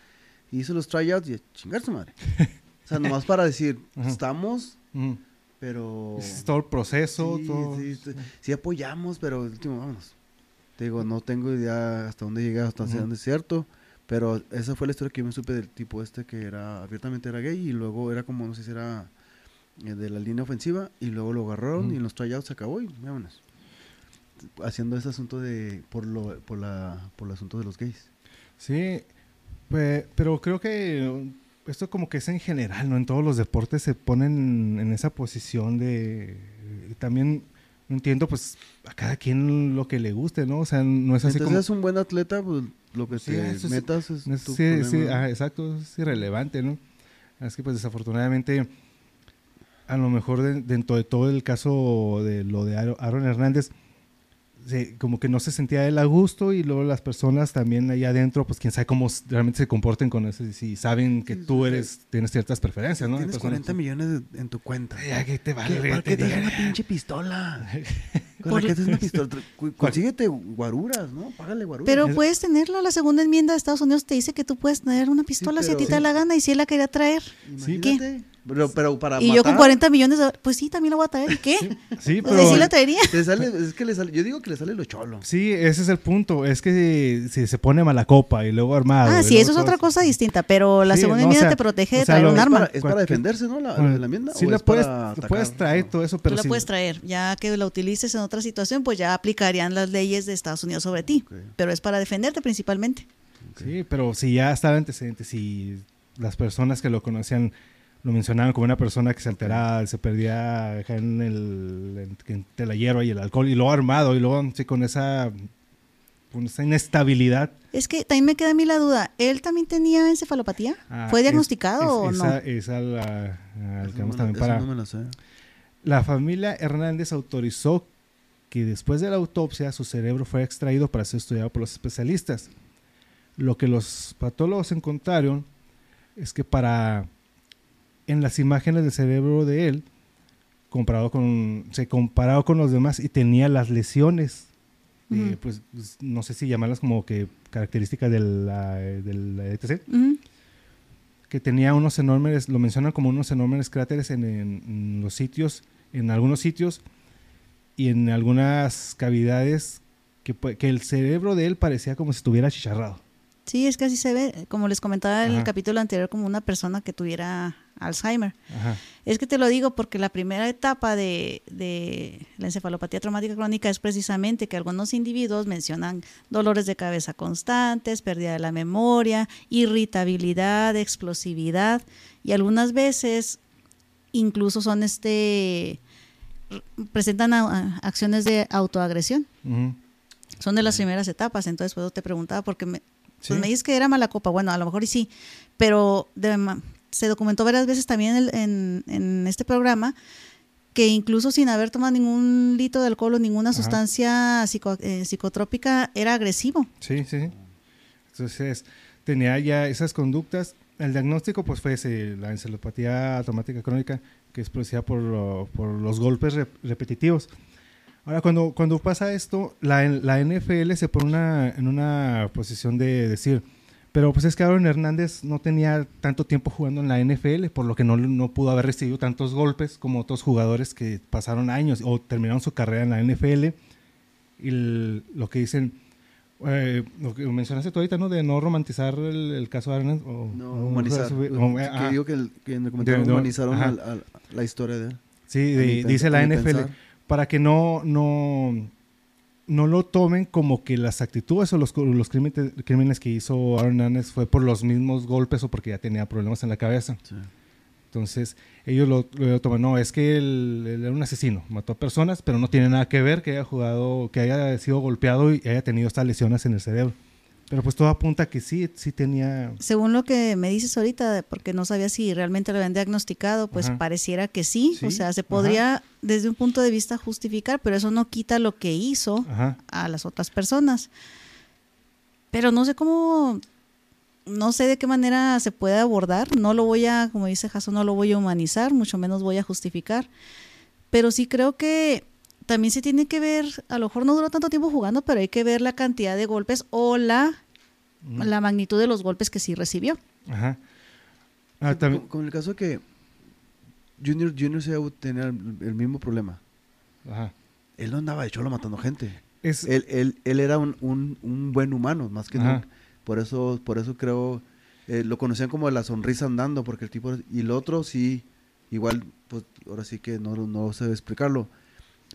S2: Y hizo los tryouts y a chingar su madre. o sea, nomás para decir,
S1: Ajá.
S2: estamos, pero.
S1: Es todo el proceso,
S2: Sí,
S1: todo.
S2: sí, sí, sí apoyamos, pero el último, vámonos. Te digo, no tengo idea hasta dónde llega, hasta
S1: Ujú.
S2: dónde es cierto. Pero esa fue la historia que yo me supe del tipo este que era abiertamente era gay y luego era como, no sé si era eh, de la línea ofensiva y luego lo agarraron y en los tryouts se acabó y vámonos. Haciendo ese asunto de, por lo, por la, por el asunto de los gays.
S1: Sí, pe- pero creo que esto como que es en general, ¿no? En todos los deportes se ponen en esa posición de... También entiendo pues a cada quien lo que le guste, ¿no? O sea, no es así
S2: Entonces
S1: como...
S2: es un buen atleta, pues lo que
S1: Sí,
S2: te metas es
S1: es-
S2: tu
S1: sí, sí, ajá, exacto, es irrelevante, ¿no? Es que pues desafortunadamente, a lo mejor de- dentro de todo el caso de lo de Aaron Hernández, se- como que no se sentía él a gusto y luego las personas también allá adentro, pues quién sabe cómo realmente se comporten con eso, y si saben que
S2: Sí,
S1: tú
S2: sí,
S1: eres, tienes ciertas preferencias, ¿no?
S2: Tienes
S1: Personas-
S2: 40 millones de- en tu cuenta.
S1: Ya, ¿qué te vale?
S2: ¿Qué?
S1: que
S2: ¿Para
S1: te
S2: qué te una pinche pistola? La que haces una pistola. Consíguete guaruras, ¿no? Págale guaruras.
S3: Pero
S1: es-
S3: puedes tenerla. La segunda enmienda de Estados Unidos te dice que tú puedes tener una pistola si a ti te da la gana y si él la quería traer.
S1: Sí.
S2: Pero, pero para
S3: Y yo con
S2: matar,
S3: 40 millones, de, pues sí, también la voy a traer. ¿Y qué?
S1: Sí,
S3: O
S1: pero...
S3: sea, sí la traería.
S2: te sale, es que le sale, yo digo que le sale lo cholo.
S1: Sí, ese es el punto. Es que si se pone mala copa y luego armado.
S3: Ah, sí, eso es otra
S1: eso.
S3: cosa distinta, pero la
S1: Sí,
S3: segunda
S1: no, o
S3: enmienda
S1: sea,
S3: te protege
S1: o
S3: de
S1: sea,
S3: traer un
S2: ¿Es
S3: arma.
S2: para, es para defenderse, ¿no? La,
S1: Bueno,
S2: la enmienda.
S1: Sí
S2: ¿O
S1: la
S2: es
S1: puedes,
S2: para
S1: la
S2: atacar?
S1: puedes traer todo eso, pero
S3: Tú la
S1: si-
S3: puedes traer. Ya que la utilices en otra situación, pues ya aplicarían las leyes de Estados Unidos sobre ti. Pero es para defenderte principalmente.
S1: Sí, pero si ya estaba antecedente, si las personas que lo conocían lo mencionaban como una persona que se alteraba, se perdía en el en- entre la hierba y el alcohol y luego armado y luego sí, con esa con esa inestabilidad.
S3: Es que también me queda a mí la duda. ¿Él también tenía encefalopatía?
S1: ah,
S3: ¿Fue
S1: es-
S3: diagnosticado
S1: es-
S3: o
S1: esa,
S3: no?
S1: Esa la, ah,
S2: Eso no,
S1: también
S2: eso
S1: para
S2: no me la sé.
S1: La familia Hernández autorizó que después de la autopsia su cerebro fuera extraído para ser estudiado por los especialistas. Lo que los patólogos encontraron es que para en las imágenes del cerebro de él comparado con se comparado con los demás y tenía las lesiones pues pues, no sé si llamarlas como que características de la, de la ETC
S3: Ujú.
S1: que tenía unos enormes, lo mencionan como unos enormes cráteres en, en- en los sitios, en algunos sitios y en algunas cavidades que, pu- que el cerebro de él parecía como si estuviera achicharrado.
S3: Sí, es que así se ve, como les comentaba en el capítulo anterior, como una persona que tuviera Alzheimer.
S1: Ajá.
S3: Es que te lo digo porque la primera etapa de, de la encefalopatía traumática crónica es precisamente que algunos individuos mencionan dolores de cabeza constantes, pérdida de la memoria, irritabilidad, explosividad y algunas veces incluso son este presentan a- a- acciones de autoagresión. Son de las primeras etapas, entonces pues, te preguntaba porque me,
S1: Sí.
S3: pues me dices que era mala copa. Bueno, a lo mejor y sí, pero de se documentó varias veces también en, el- en- en este programa que incluso sin haber tomado ningún litro de alcohol o ninguna
S1: Ajá.
S3: sustancia psico- eh, psicotrópica era agresivo.
S1: Sí, sí. Entonces, tenía ya esas conductas. El diagnóstico, pues, fue ese, la encefalopatía automática crónica, que es producida por, por los golpes rep- repetitivos. Ahora, cuando, cuando pasa esto, la, la NFL se pone una- en una posición de decir, pero pues es que Aaron Hernández no tenía tanto tiempo jugando en la NFL, por lo que no, no pudo haber recibido tantos golpes como otros jugadores que pasaron años o terminaron su carrera en la NFL. Y el- lo que dicen, eh, lo que mencionaste tú ahorita, ¿no? De no romantizar el, el caso de Hernández. O,
S2: No, humanizar.
S1: subir- o- eh,
S2: digo que, el- que en el comentario
S1: De-
S2: humanizaron
S1: ajá.
S2: al- al- la historia de él.
S1: Sí, de- dice la NFL,
S2: pensar.
S1: Para que no, no, no lo tomen como que las actitudes o los, los crímenes, crímenes que hizo Aaron Hernández fue por los mismos golpes o porque ya tenía problemas en la cabeza.
S2: Sí.
S1: Entonces, ellos lo, lo toman, no, es que él, él era un asesino, mató a personas, pero no tiene nada que ver que haya jugado, que haya sido golpeado y haya tenido estas lesiones en el cerebro. Pero pues todo apunta a que sí, sí tenía...
S3: Según lo que me dices ahorita, porque no sabía si realmente lo habían diagnosticado, pues
S1: Ajá.
S3: pareciera que sí. O sea, se
S1: ajá.
S3: podría desde un punto de vista justificar, pero eso no quita lo que hizo
S1: Ajá.
S3: a las otras personas. Pero no sé cómo, no sé de qué manera se puede abordar. No lo voy a, como dice Jason, no lo voy a humanizar, mucho menos voy a justificar. Pero sí creo que también se tiene que ver, a lo mejor no duró tanto tiempo jugando, pero hay que ver la cantidad de golpes o la,
S1: Mm.
S3: la magnitud de los golpes que sí recibió.
S1: Ajá. Ah,
S2: Sí,
S1: también,
S2: con, con el caso que Junior, Junior se tenía el, el mismo problema.
S1: ajá.
S2: Él no andaba de cholo matando gente.
S1: Es,
S2: Él, él, él era un, un, un buen humano, más que nunca. Por eso, por eso creo, eh, lo conocían como la sonrisa andando, porque el tipo, y el otro sí, igual, pues ahora sí que no, no sé explicarlo.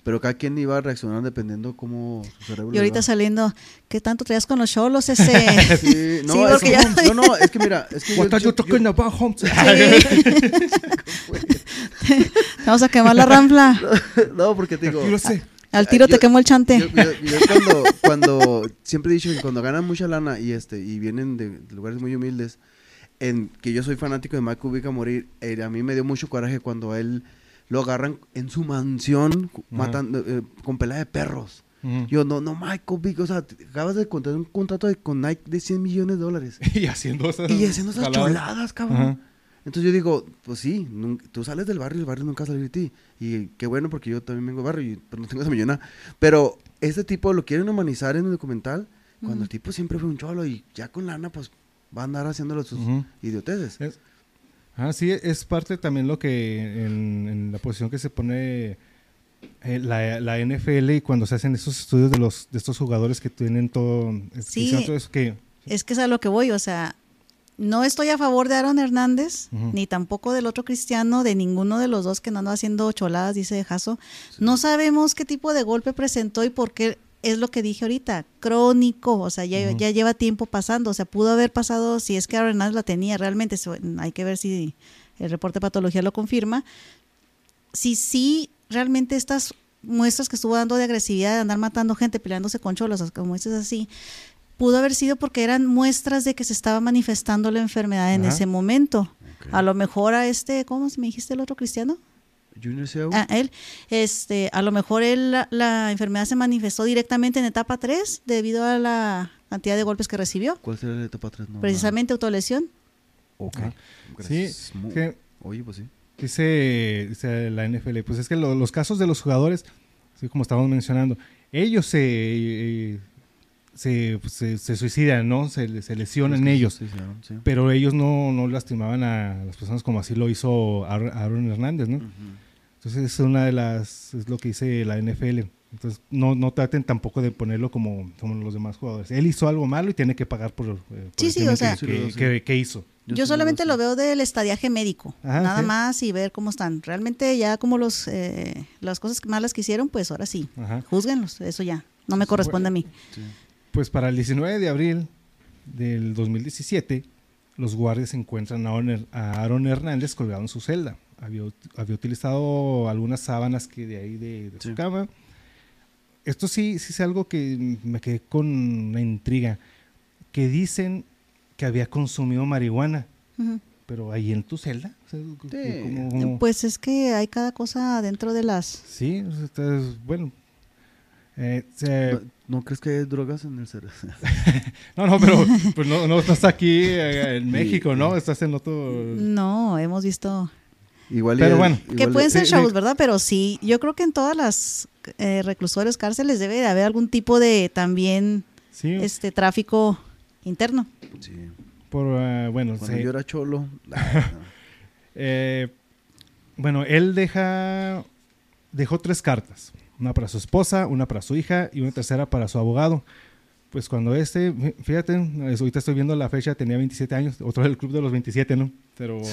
S2: Pero cada quien iba a reaccionar dependiendo cómo su cerebro.
S3: Y ahorita saliendo, ¿qué tanto traías con los cholos ese?
S2: Sí, no,
S3: Sí,
S2: es que-
S3: ya-
S2: no, no, es que mira, es que yo-
S1: What are
S2: yo-
S1: you talking
S2: yo-
S1: about, Holmes?
S3: Vamos a quemar la ranfla.
S2: no, porque te digo,
S1: sé.
S3: Al tiro
S2: Yo-
S3: te quemó el chante.
S2: Yo, yo- yo cuando, cuando siempre he dicho que cuando ganan mucha lana y este y vienen de, de lugares muy humildes, en que yo soy fanático de Mike Kubica a morir, eh, a mí me dio mucho coraje cuando él lo agarran en su mansión matando eh, con pelea de perros. Yo no, no, Mike Kubica, o sea, acabas de contratar un contrato de- con Nike de 100 millones de dólares
S1: y haciendo esas
S2: y haciendo esas
S1: jaladas.
S2: choladas, cabrón.
S1: Ajá.
S2: Entonces yo digo, pues sí, tú sales del barrio y el barrio nunca sale de ti. Y qué bueno porque yo también vengo del barrio y pero no tengo esa millona. Pero este tipo lo quieren humanizar en el documental cuando el tipo siempre fue un cholo y ya con lana pues va a andar haciéndolo sus idioteces.
S1: Es, ah, sí, es parte también lo que en, en la posición que se pone eh, la, la NFL y cuando se hacen esos estudios de los de estos jugadores que tienen todo,
S3: Sí.
S1: hicieron todo eso que
S3: Es que es a lo que voy, o sea, no estoy a favor de Aaron Hernández, ni tampoco del otro cristiano, de ninguno de los dos que no anda haciendo choladas, dice Jaso. No sabemos qué tipo de golpe presentó y por qué es lo que dije ahorita, crónico, o sea, ya, ya lleva tiempo pasando, o sea, pudo haber pasado, si es que Hernández la tenía realmente, hay que ver si el reporte de patología lo confirma, si sí realmente estas muestras que estuvo dando de agresividad, de andar matando gente, peleándose con cholos, como dices así, pudo haber sido porque eran muestras de que se estaba manifestando la enfermedad en
S1: Ajá.
S3: ese momento. A lo mejor a este, ¿cómo se me dijiste el otro cristiano?
S2: Junior Seau,
S3: A él, este, a lo mejor él, la, la enfermedad se manifestó directamente en etapa 3 debido a la cantidad de golpes que recibió.
S2: ¿cuál será la etapa 3? No,
S3: Precisamente autolesión.
S2: Ok. Gracias.
S1: Sí, que-
S2: Oye, pues sí.
S1: dice, dice la NFL, pues es que lo- los casos de los jugadores, así como estábamos mencionando, ellos se, eh, se, pues, se, se suicidan, ¿no? Se, se lesionan ellos.
S2: se suicidaron, sí.
S1: Pero ellos no, no lastimaban a las personas como así lo hizo Ar- Aaron Hernández, ¿no? Entonces es una de las, es lo que dice la NFL. Entonces no, no traten tampoco de ponerlo como, como los demás jugadores. Él hizo algo malo y tiene que pagar por, eh, por
S3: Sí,
S1: el
S3: sí, o sea-
S1: que, que- hizo.
S3: Yo, solamente lo veo del estadiaje médico,
S1: Ajá,
S3: nada
S1: sí.
S3: más y ver cómo están. Realmente ya como los eh, las cosas malas que hicieron, pues ahora sí,
S1: Ajá.
S3: juzguenlos, eso ya, no me corresponde a mí.
S2: Sí.
S1: Pues para el 19 de abril del 2017, los guardias encuentran a Aaron, a Aaron Hernández colgado en su celda. Había, había utilizado algunas sábanas que de ahí de, de su cama. Esto sí, sí es algo que me quedé con una intriga. Que dicen que había consumido marihuana, pero ahí en tu celda. O sea,
S2: Sí.
S1: como- como-
S3: Pues es que hay cada cosa dentro de las...
S1: sí, está- bueno. Eh, se-
S2: ¿No, no crees que hay drogas en el cerebro?
S1: No, no, pero pues no, no estás aquí eh, en México, ¿no? Estás en otro...
S3: No, hemos visto
S2: igual y
S1: Pero
S2: es-
S1: bueno.
S3: que pueden ser shows. ¿verdad? Pero sí, yo creo que en todas las eh, reclusorios, cárceles debe de haber algún tipo de también
S1: Sí,
S3: este tráfico interno.
S2: Sí.
S1: por, eh, bueno,
S2: Cuando yo era cholo. no.
S1: eh, bueno, él deja, dejó tres cartas. Una para su esposa, una para su hija y una tercera para su abogado. Pues cuando este, fí- fíjate, ahorita estoy viendo la fecha, tenía 27 años, otro del club de los 27, ¿no? Pero.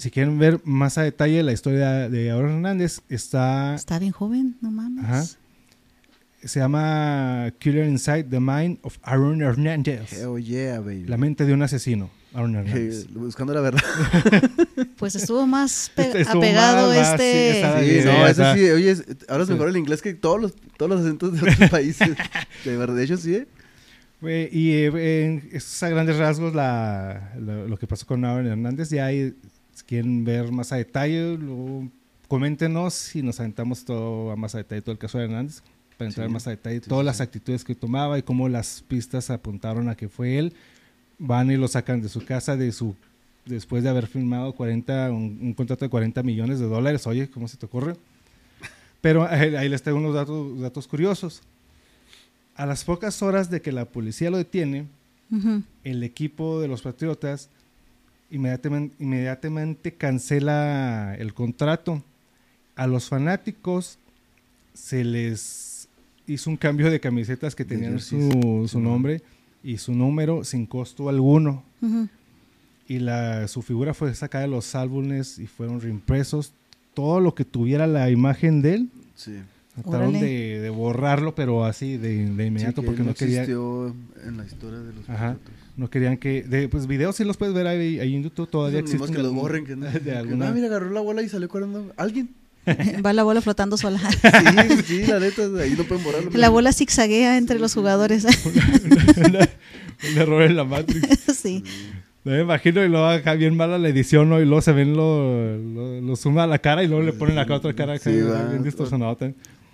S1: si quieren ver más a detalle la historia de Aaron Hernández, está
S3: Está bien joven, no mames.
S1: Ajá. se llama Killer Inside the Mind of Aaron Hernández.
S2: Hell yeah, baby.
S1: La mente de un asesino, Aaron Hernández.
S2: buscando la verdad.
S3: Pues estuvo más pe-
S1: estuvo
S3: apegado
S1: más- más, sí,
S3: este...
S2: Sí, no,
S1: está.
S2: sí, oye, es- ahora es
S1: Sí.
S2: mejor el inglés que todos los, todos los acentos de otros países. De verdad, de hecho sí, ¿eh?
S1: Eh, y eh, en- es a grandes rasgos la, la- lo que pasó con Aaron Hernández. Ya hay, si quieren ver más a detalle, luego coméntenos y nos aventamos todo a más a detalle todo el caso de Hernández para entrar
S2: Sí,
S1: más a detalle
S2: sí,
S1: todas
S2: sí,
S1: las actitudes que tomaba y cómo las pistas apuntaron a que fue él. Van y lo sacan de su casa de su después de haber firmado 40 un, un contrato de 40 millones de dólares. Oye, ¿cómo se te ocurre? Pero ahí, ahí les traigo unos datos, datos curiosos. A las pocas horas de que la policía lo detiene,
S3: Ujú.
S1: el equipo de los Patriotas inmediatamente, inmediatamente cancela el contrato. A los fanáticos se les hizo un cambio de camisetas que tenían su, su nombre y su número sin costo alguno. Y la, su figura fue sacada de los álbumes y fueron reimpresos. Todo lo que tuviera la imagen de él,
S2: Sí.
S1: Trataron de, de borrarlo, pero así de, de inmediato
S2: Sí, que
S1: porque no, quería,
S2: existió en la historia de los
S1: Ajá. no querían que... De, pues videos sí los puedes ver ahí, ahí en YouTube, todavía existen.
S2: que
S1: de
S2: los
S1: algún-
S2: borren. Que, no,
S1: de
S2: que,
S1: alguna-
S2: ah, mira, agarró la bola y salió corriendo. ¿Alguien?
S3: Va la bola flotando sola.
S2: Sí, sí, la neta, ahí no pueden borrarlo.
S3: La bola zigzaguea entre los jugadores.
S1: un error en la Matrix.
S3: sí.
S1: No me imagino y luego acá bien mala la edición, ¿no? Y luego se ven lo, lo, lo suma a la cara y luego le ponen acá otra cara acá
S2: Sí,
S1: bien
S2: va.
S1: distorsionada.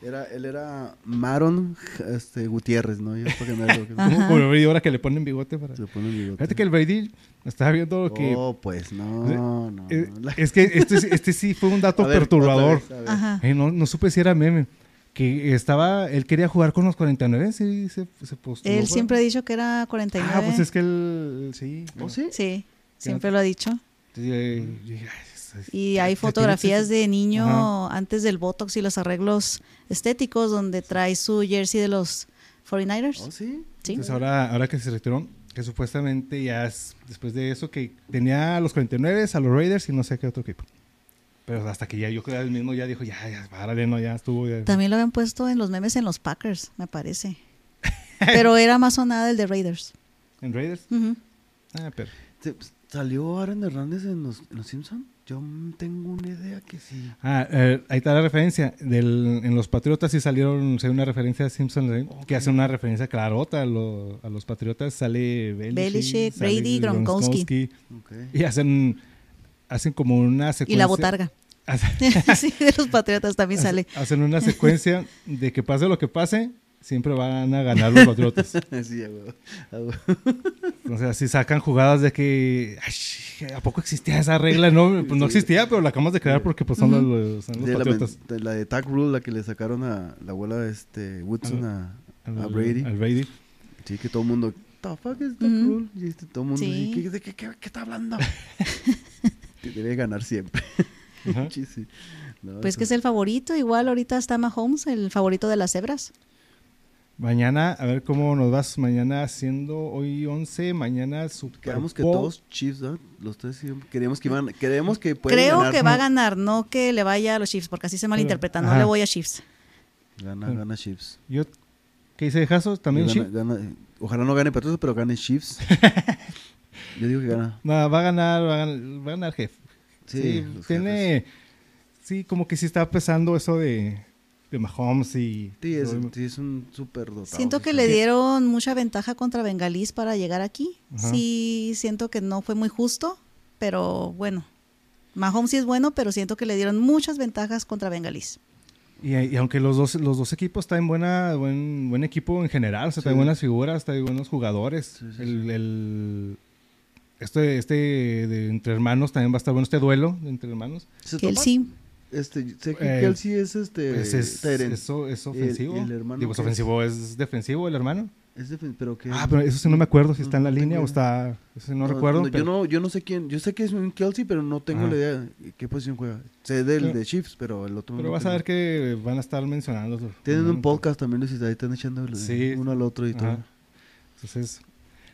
S2: Era, él era Maron este, Gutiérrez, ¿no? Ya para que me.
S1: Como el Brady ahora que le ponen bigote para...
S2: Se pone el bigote.
S1: Fíjate que el Brady estaba viendo lo que...
S2: Oh, pues no, no.
S1: eh,
S2: no.
S1: Es que este, sí- este sí fue un dato
S2: A ver,
S1: perturbador.
S2: otra vez, a ver.
S3: Ajá.
S1: Eh, no, no supe si era meme. Que estaba... Él quería jugar con los 49, sí, se, se postuló.
S3: Él siempre ha dicho que era 49.
S1: Ah, pues es que él... Sí.
S2: ¿Oh, sí?
S3: Sí, siempre lo ha dicho.
S1: Sí, eh, yo dije, "Ay, eso es-
S3: Y hay fotografías de niño
S1: Ajá.
S3: antes del Botox y los arreglos estéticos donde trae su jersey de los 49ers.
S2: ¿Oh, sí?
S3: Sí.
S1: Entonces ahora, ahora que se retiró, que supuestamente ya es después de eso que tenía a los 49, a los Raiders y no sé qué otro equipo. Pero hasta que ya yo creo que él mismo ya dijo, ya, ya, párale, no, ya estuvo. ya".
S3: También lo habían puesto en los memes en los Packers, me parece. Pero era más sonada el de Raiders.
S1: ¿En Raiders?
S3: Ujú.
S1: Ah, pero.
S2: ¿Se- ¿Salió Aaron Hernández en los, en los Simpsons? Yo tengo una idea que sí.
S1: Ah, eh, ahí está la referencia. Del, en los Patriotas sí salieron, sí, una referencia de Simpsons ¿eh? que hace una referencia clarota a, lo- a los Patriotas. Sale Belichick,
S3: Belichick,
S1: sale
S3: Brady, Gronkowski.
S2: Ok.
S1: Y hacen, hacen como una
S3: Y
S1: secuencia.
S3: la botarga. sí, de los Patriotas también sale.
S1: Hacen una secuencia de que pase lo que pase, siempre van a ganar los Patriotas.
S2: sí, a huevo, a huevo.
S1: O sea, si sacan jugadas de que, "Ay, ¿a poco existía esa regla? No, pues no existía, pero la acabamos de crear porque pues son los, son los
S2: Sí, la,
S1: Patriotas.
S2: de la de Tag Rule, la que le sacaron a la abuela de este Woodson a,
S1: al-
S2: A Brady.
S1: al Brady.
S2: Sí, que todo el mundo, the fuck is
S3: Ujú.
S2: rule? Y este, todo el mundo,
S3: Sí.
S2: ¿qué, de qué, qué- qué está hablando? que debe ganar siempre. Sí, sí. No,
S3: Pues
S2: eso-
S3: que es el favorito, igual ahorita está Mahomes, el favorito de las cebras.
S1: Mañana, a ver cómo nos vas mañana haciendo hoy 11, mañana Super
S2: Quedamos que todos Chiefs, ¿no? Los tres sí, queríamos que iban, queremos que pueden
S3: Creo
S2: ganar.
S3: que va a ganar, no que le vaya a los Chiefs, porque así se malinterpreta, no
S1: Ajá.
S3: le voy a Chiefs.
S2: Gana, gana Chiefs.
S1: Yo, ¿qué hice de Jaso? ¿También
S2: Gana-
S1: Chiefs?
S2: gana- ojalá no gane Patriotas, pero gane Chiefs. Yo digo que gana.
S1: No, va a ganar, va a ganar, va a ganar jefe.
S2: Sí,
S1: tiene, sí, como que sí está pesando eso de, de Mahomes y...
S2: Sí, es, sí, es un súper dotado.
S3: Siento que
S2: sí.
S3: le dieron mucha ventaja contra Bengalís para llegar aquí.
S1: Ajá.
S3: Sí, siento que no fue muy justo, pero bueno. Mahomes sí es bueno, pero siento que le dieron muchas ventajas contra Bengalís.
S1: Y, y aunque los dos, los dos equipos traen buena, buen, buen equipo en general, o sea,
S2: Sí.
S1: traen buenas figuras, traen buenos jugadores.
S2: Sí, sí,
S1: el, el- este, este de entre hermanos también va a estar bueno este duelo de entre hermanos.
S2: ¿Se
S3: Que él sí.
S2: Este, sé que
S1: Eh,
S2: Kelsey es este.
S1: Pues es, eso es ofensivo.
S2: el hermano
S1: Digo, es ofensivo, es defensivo el hermano.
S2: Es pero que.
S1: Ah, pero eso sí no me acuerdo si está en la
S2: No
S1: línea o está. Eso sí no, recuerdo.
S2: yo
S1: pero-
S2: no, yo no sé quién. Yo sé que es un Kelsey, pero no tengo la idea de qué posición juega. Sé del
S1: Pero-
S2: de Chiefs, pero el otro.
S1: Pero vas a ver que van a estar mencionando.
S2: Tienen un podcast también, los ahí están echando
S1: Sí.
S2: uno al otro y todo.
S1: Entonces,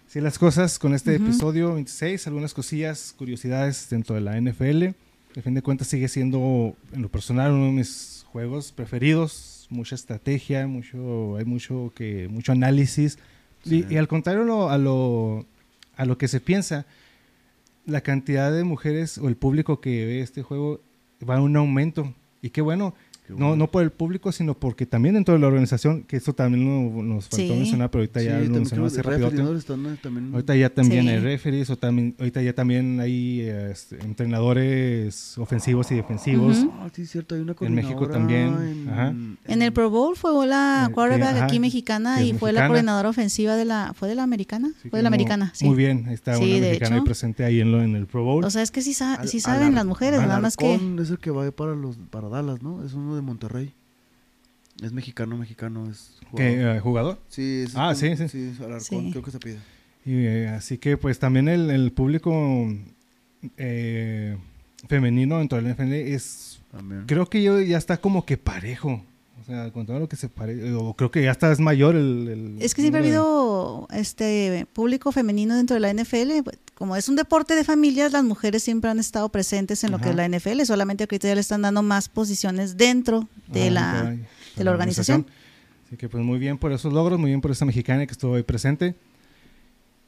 S1: sí, las cosas con este episodio 26, algunas cosillas, curiosidades dentro de la NFL. De fin de cuentas sigue siendo, en lo personal, uno de mis juegos preferidos. Mucha estrategia, mucho, hay mucho que, mucho análisis. Y,
S2: Sí.
S1: y al contrario lo- a lo, a lo que se piensa, la cantidad de mujeres o el público que ve este juego va en un aumento. Y qué bueno, No, no por el público, sino porque también dentro de la organización, que eso también lo- nos faltó
S3: Sí.
S1: mencionar, pero ahorita
S2: Sí,
S1: ya lo
S2: también
S1: mencionamos hace
S2: referees están, también.
S1: Ahorita ya también
S3: Sí.
S1: hay referees, o también, ahorita ya también hay eh, este, entrenadores ofensivos y defensivos.
S3: Ujú.
S2: Ah, sí, es cierto, hay una
S1: En México también,
S2: En,
S1: ajá.
S3: En el Pro Bowl fue la
S1: Eh,
S3: quarterback aquí mexicana y fue la
S1: mexicana.
S3: coordinadora ofensiva de la. ¿Fue de la americana? Fue de la americana, sí.
S1: Muy bien, está
S3: Sí,
S1: una mexicana ahí
S3: hecho.
S1: presente ahí en, lo- en el Pro Bowl.
S3: O sea, es que sí, sa-
S2: Al-
S3: sí saben las mujeres, nada más que.
S2: Es el que va para los para Dallas, ¿no? Es uno de Monterrey. Es mexicano, mexicano, es
S1: ¿Qué,
S2: jugador.
S1: eh, jugador?
S2: Sí, es
S1: Ah, sí, sí.
S2: Alarcón,
S3: Sí.
S2: creo que se pide.
S1: Y, eh, así que pues también el, el público eh, femenino dentro del NFL es
S2: También.
S1: creo que yo ya está como que parejo. O sea, con todo lo que se parece. O creo que ya está es mayor el. el
S3: Es que siempre ha habido este público femenino dentro de la NFL. Como es un deporte de familias, las mujeres siempre han estado presentes en lo que es la NFL. Solamente ahorita ya le están dando más posiciones dentro de
S1: Ah,
S3: la. de la organización.
S1: Así que pues muy bien por esos logros, muy bien por esa mexicana que estuvo ahí presente.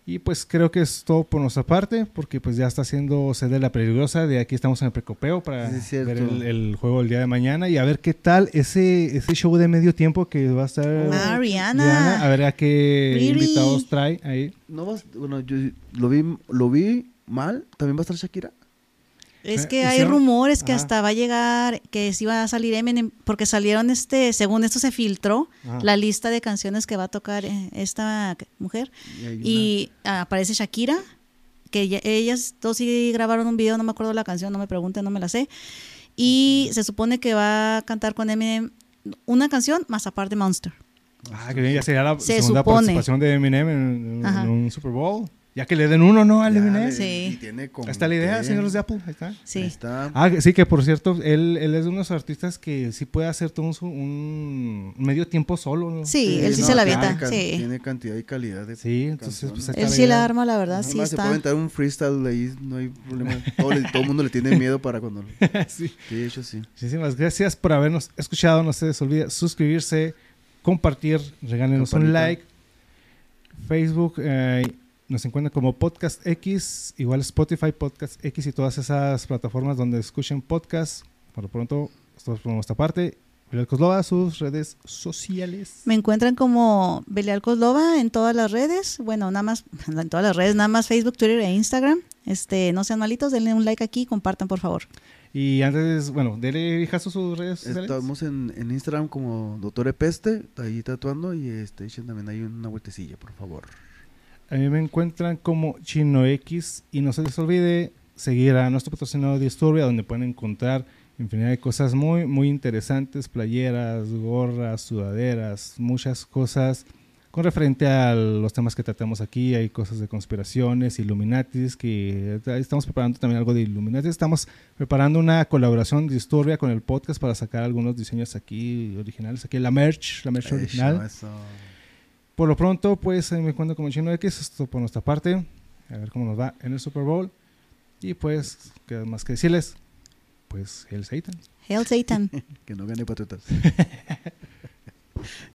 S1: Y pues creo que es todo por nuestra parte, porque pues ya está haciendo sede la peligrosa. De aquí estamos en el precopeo para
S2: Sí,
S1: ver el, el juego el día de mañana y a ver qué tal ese, ese show de medio tiempo que va a estar
S3: Ah, Rihanna.
S1: Rihanna, A ver a qué
S3: Riri.
S1: invitados trae ahí.
S2: No vas, bueno, yo lo vi lo vi mal, también va a estar Shakira.
S3: Es que hay rumores que
S1: Ajá.
S3: hasta va a llegar, que sí va a salir Eminem, porque salieron, este, según esto se filtró,
S1: Ajá.
S3: la lista de canciones que va a tocar eh, esta mujer.
S2: Y,
S3: aparece Shakira, que ya- ellas dos sí grabaron un video, no me acuerdo la canción, no me pregunten, no me la sé. Y se supone que va a cantar con Eminem una canción más aparte Monster.
S1: Ah, que bien, ya sería la
S3: Se
S1: segunda
S3: supone.
S1: participación de Eminem en, en un Super Bowl. Ya que le den uno, ¿no? Al
S3: Sí.
S2: y tiene con
S1: Ahí está la idea,
S2: qué.
S1: señores de Apple. Ahí está.
S3: Sí.
S2: Ahí está.
S1: Ah, sí, que por cierto, él, él es de unos artistas que sí puede hacer todo un, medio tiempo solo. ¿no?
S3: Sí, él sí
S2: no,
S3: se la
S2: tiene
S3: avienta,
S2: can-
S3: sí.
S2: Tiene cantidad y calidad de
S1: Sí, entonces, pues,
S3: Él
S1: está
S3: sí
S1: la
S3: arma, la verdad, sí
S2: más se puede
S3: está.
S2: aventar un freestyle ahí, no hay problema. Todo, el mundo le tiene miedo para cuando... lo-
S1: Sí.
S2: Sí, de hecho sí.
S1: Muchísimas gracias por habernos escuchado. No se les olvide suscribirse, compartir, regálenos un like. Facebook eh, nos encuentran como Podcast X, igual Spotify, Podcast X y todas esas plataformas donde escuchen podcast. Por lo pronto, esto es por nuestra parte. Belial Kozlova, sus redes sociales.
S3: Me encuentran como Belial Kozlova en todas las redes. Bueno, nada más, en todas las redes, nada más Facebook, Twitter e Instagram. Este, no sean malitos, denle un like aquí compartan, por favor.
S1: Y antes, bueno, dele vijazo a sus redes sociales.
S2: Estamos en, en Instagram como Doctor Epeste, ahí tatuando y este, echen también ahí una vueltecilla, por favor.
S1: A mí me encuentran como Chino X y no se les olvide seguir a nuestro patrocinador Disturbia donde pueden encontrar infinidad de cosas muy, muy interesantes, playeras, gorras, sudaderas, muchas cosas con referente a los temas que tratamos aquí, hay cosas de conspiraciones, Illuminatis, que estamos preparando también algo de Illuminatis, estamos preparando una colaboración disturbia con el podcast para sacar algunos diseños aquí originales, aquí la merch, la merch
S2: Eso,
S1: original.
S2: eso.
S1: Por lo pronto, pues ahí me cuento como Chino X, esto por nuestra parte, a ver cómo nos va en el Super Bowl. Y pues, queda más que decirles, pues, el Satan.
S3: Hail Satan.
S2: Que no gane Patriotas.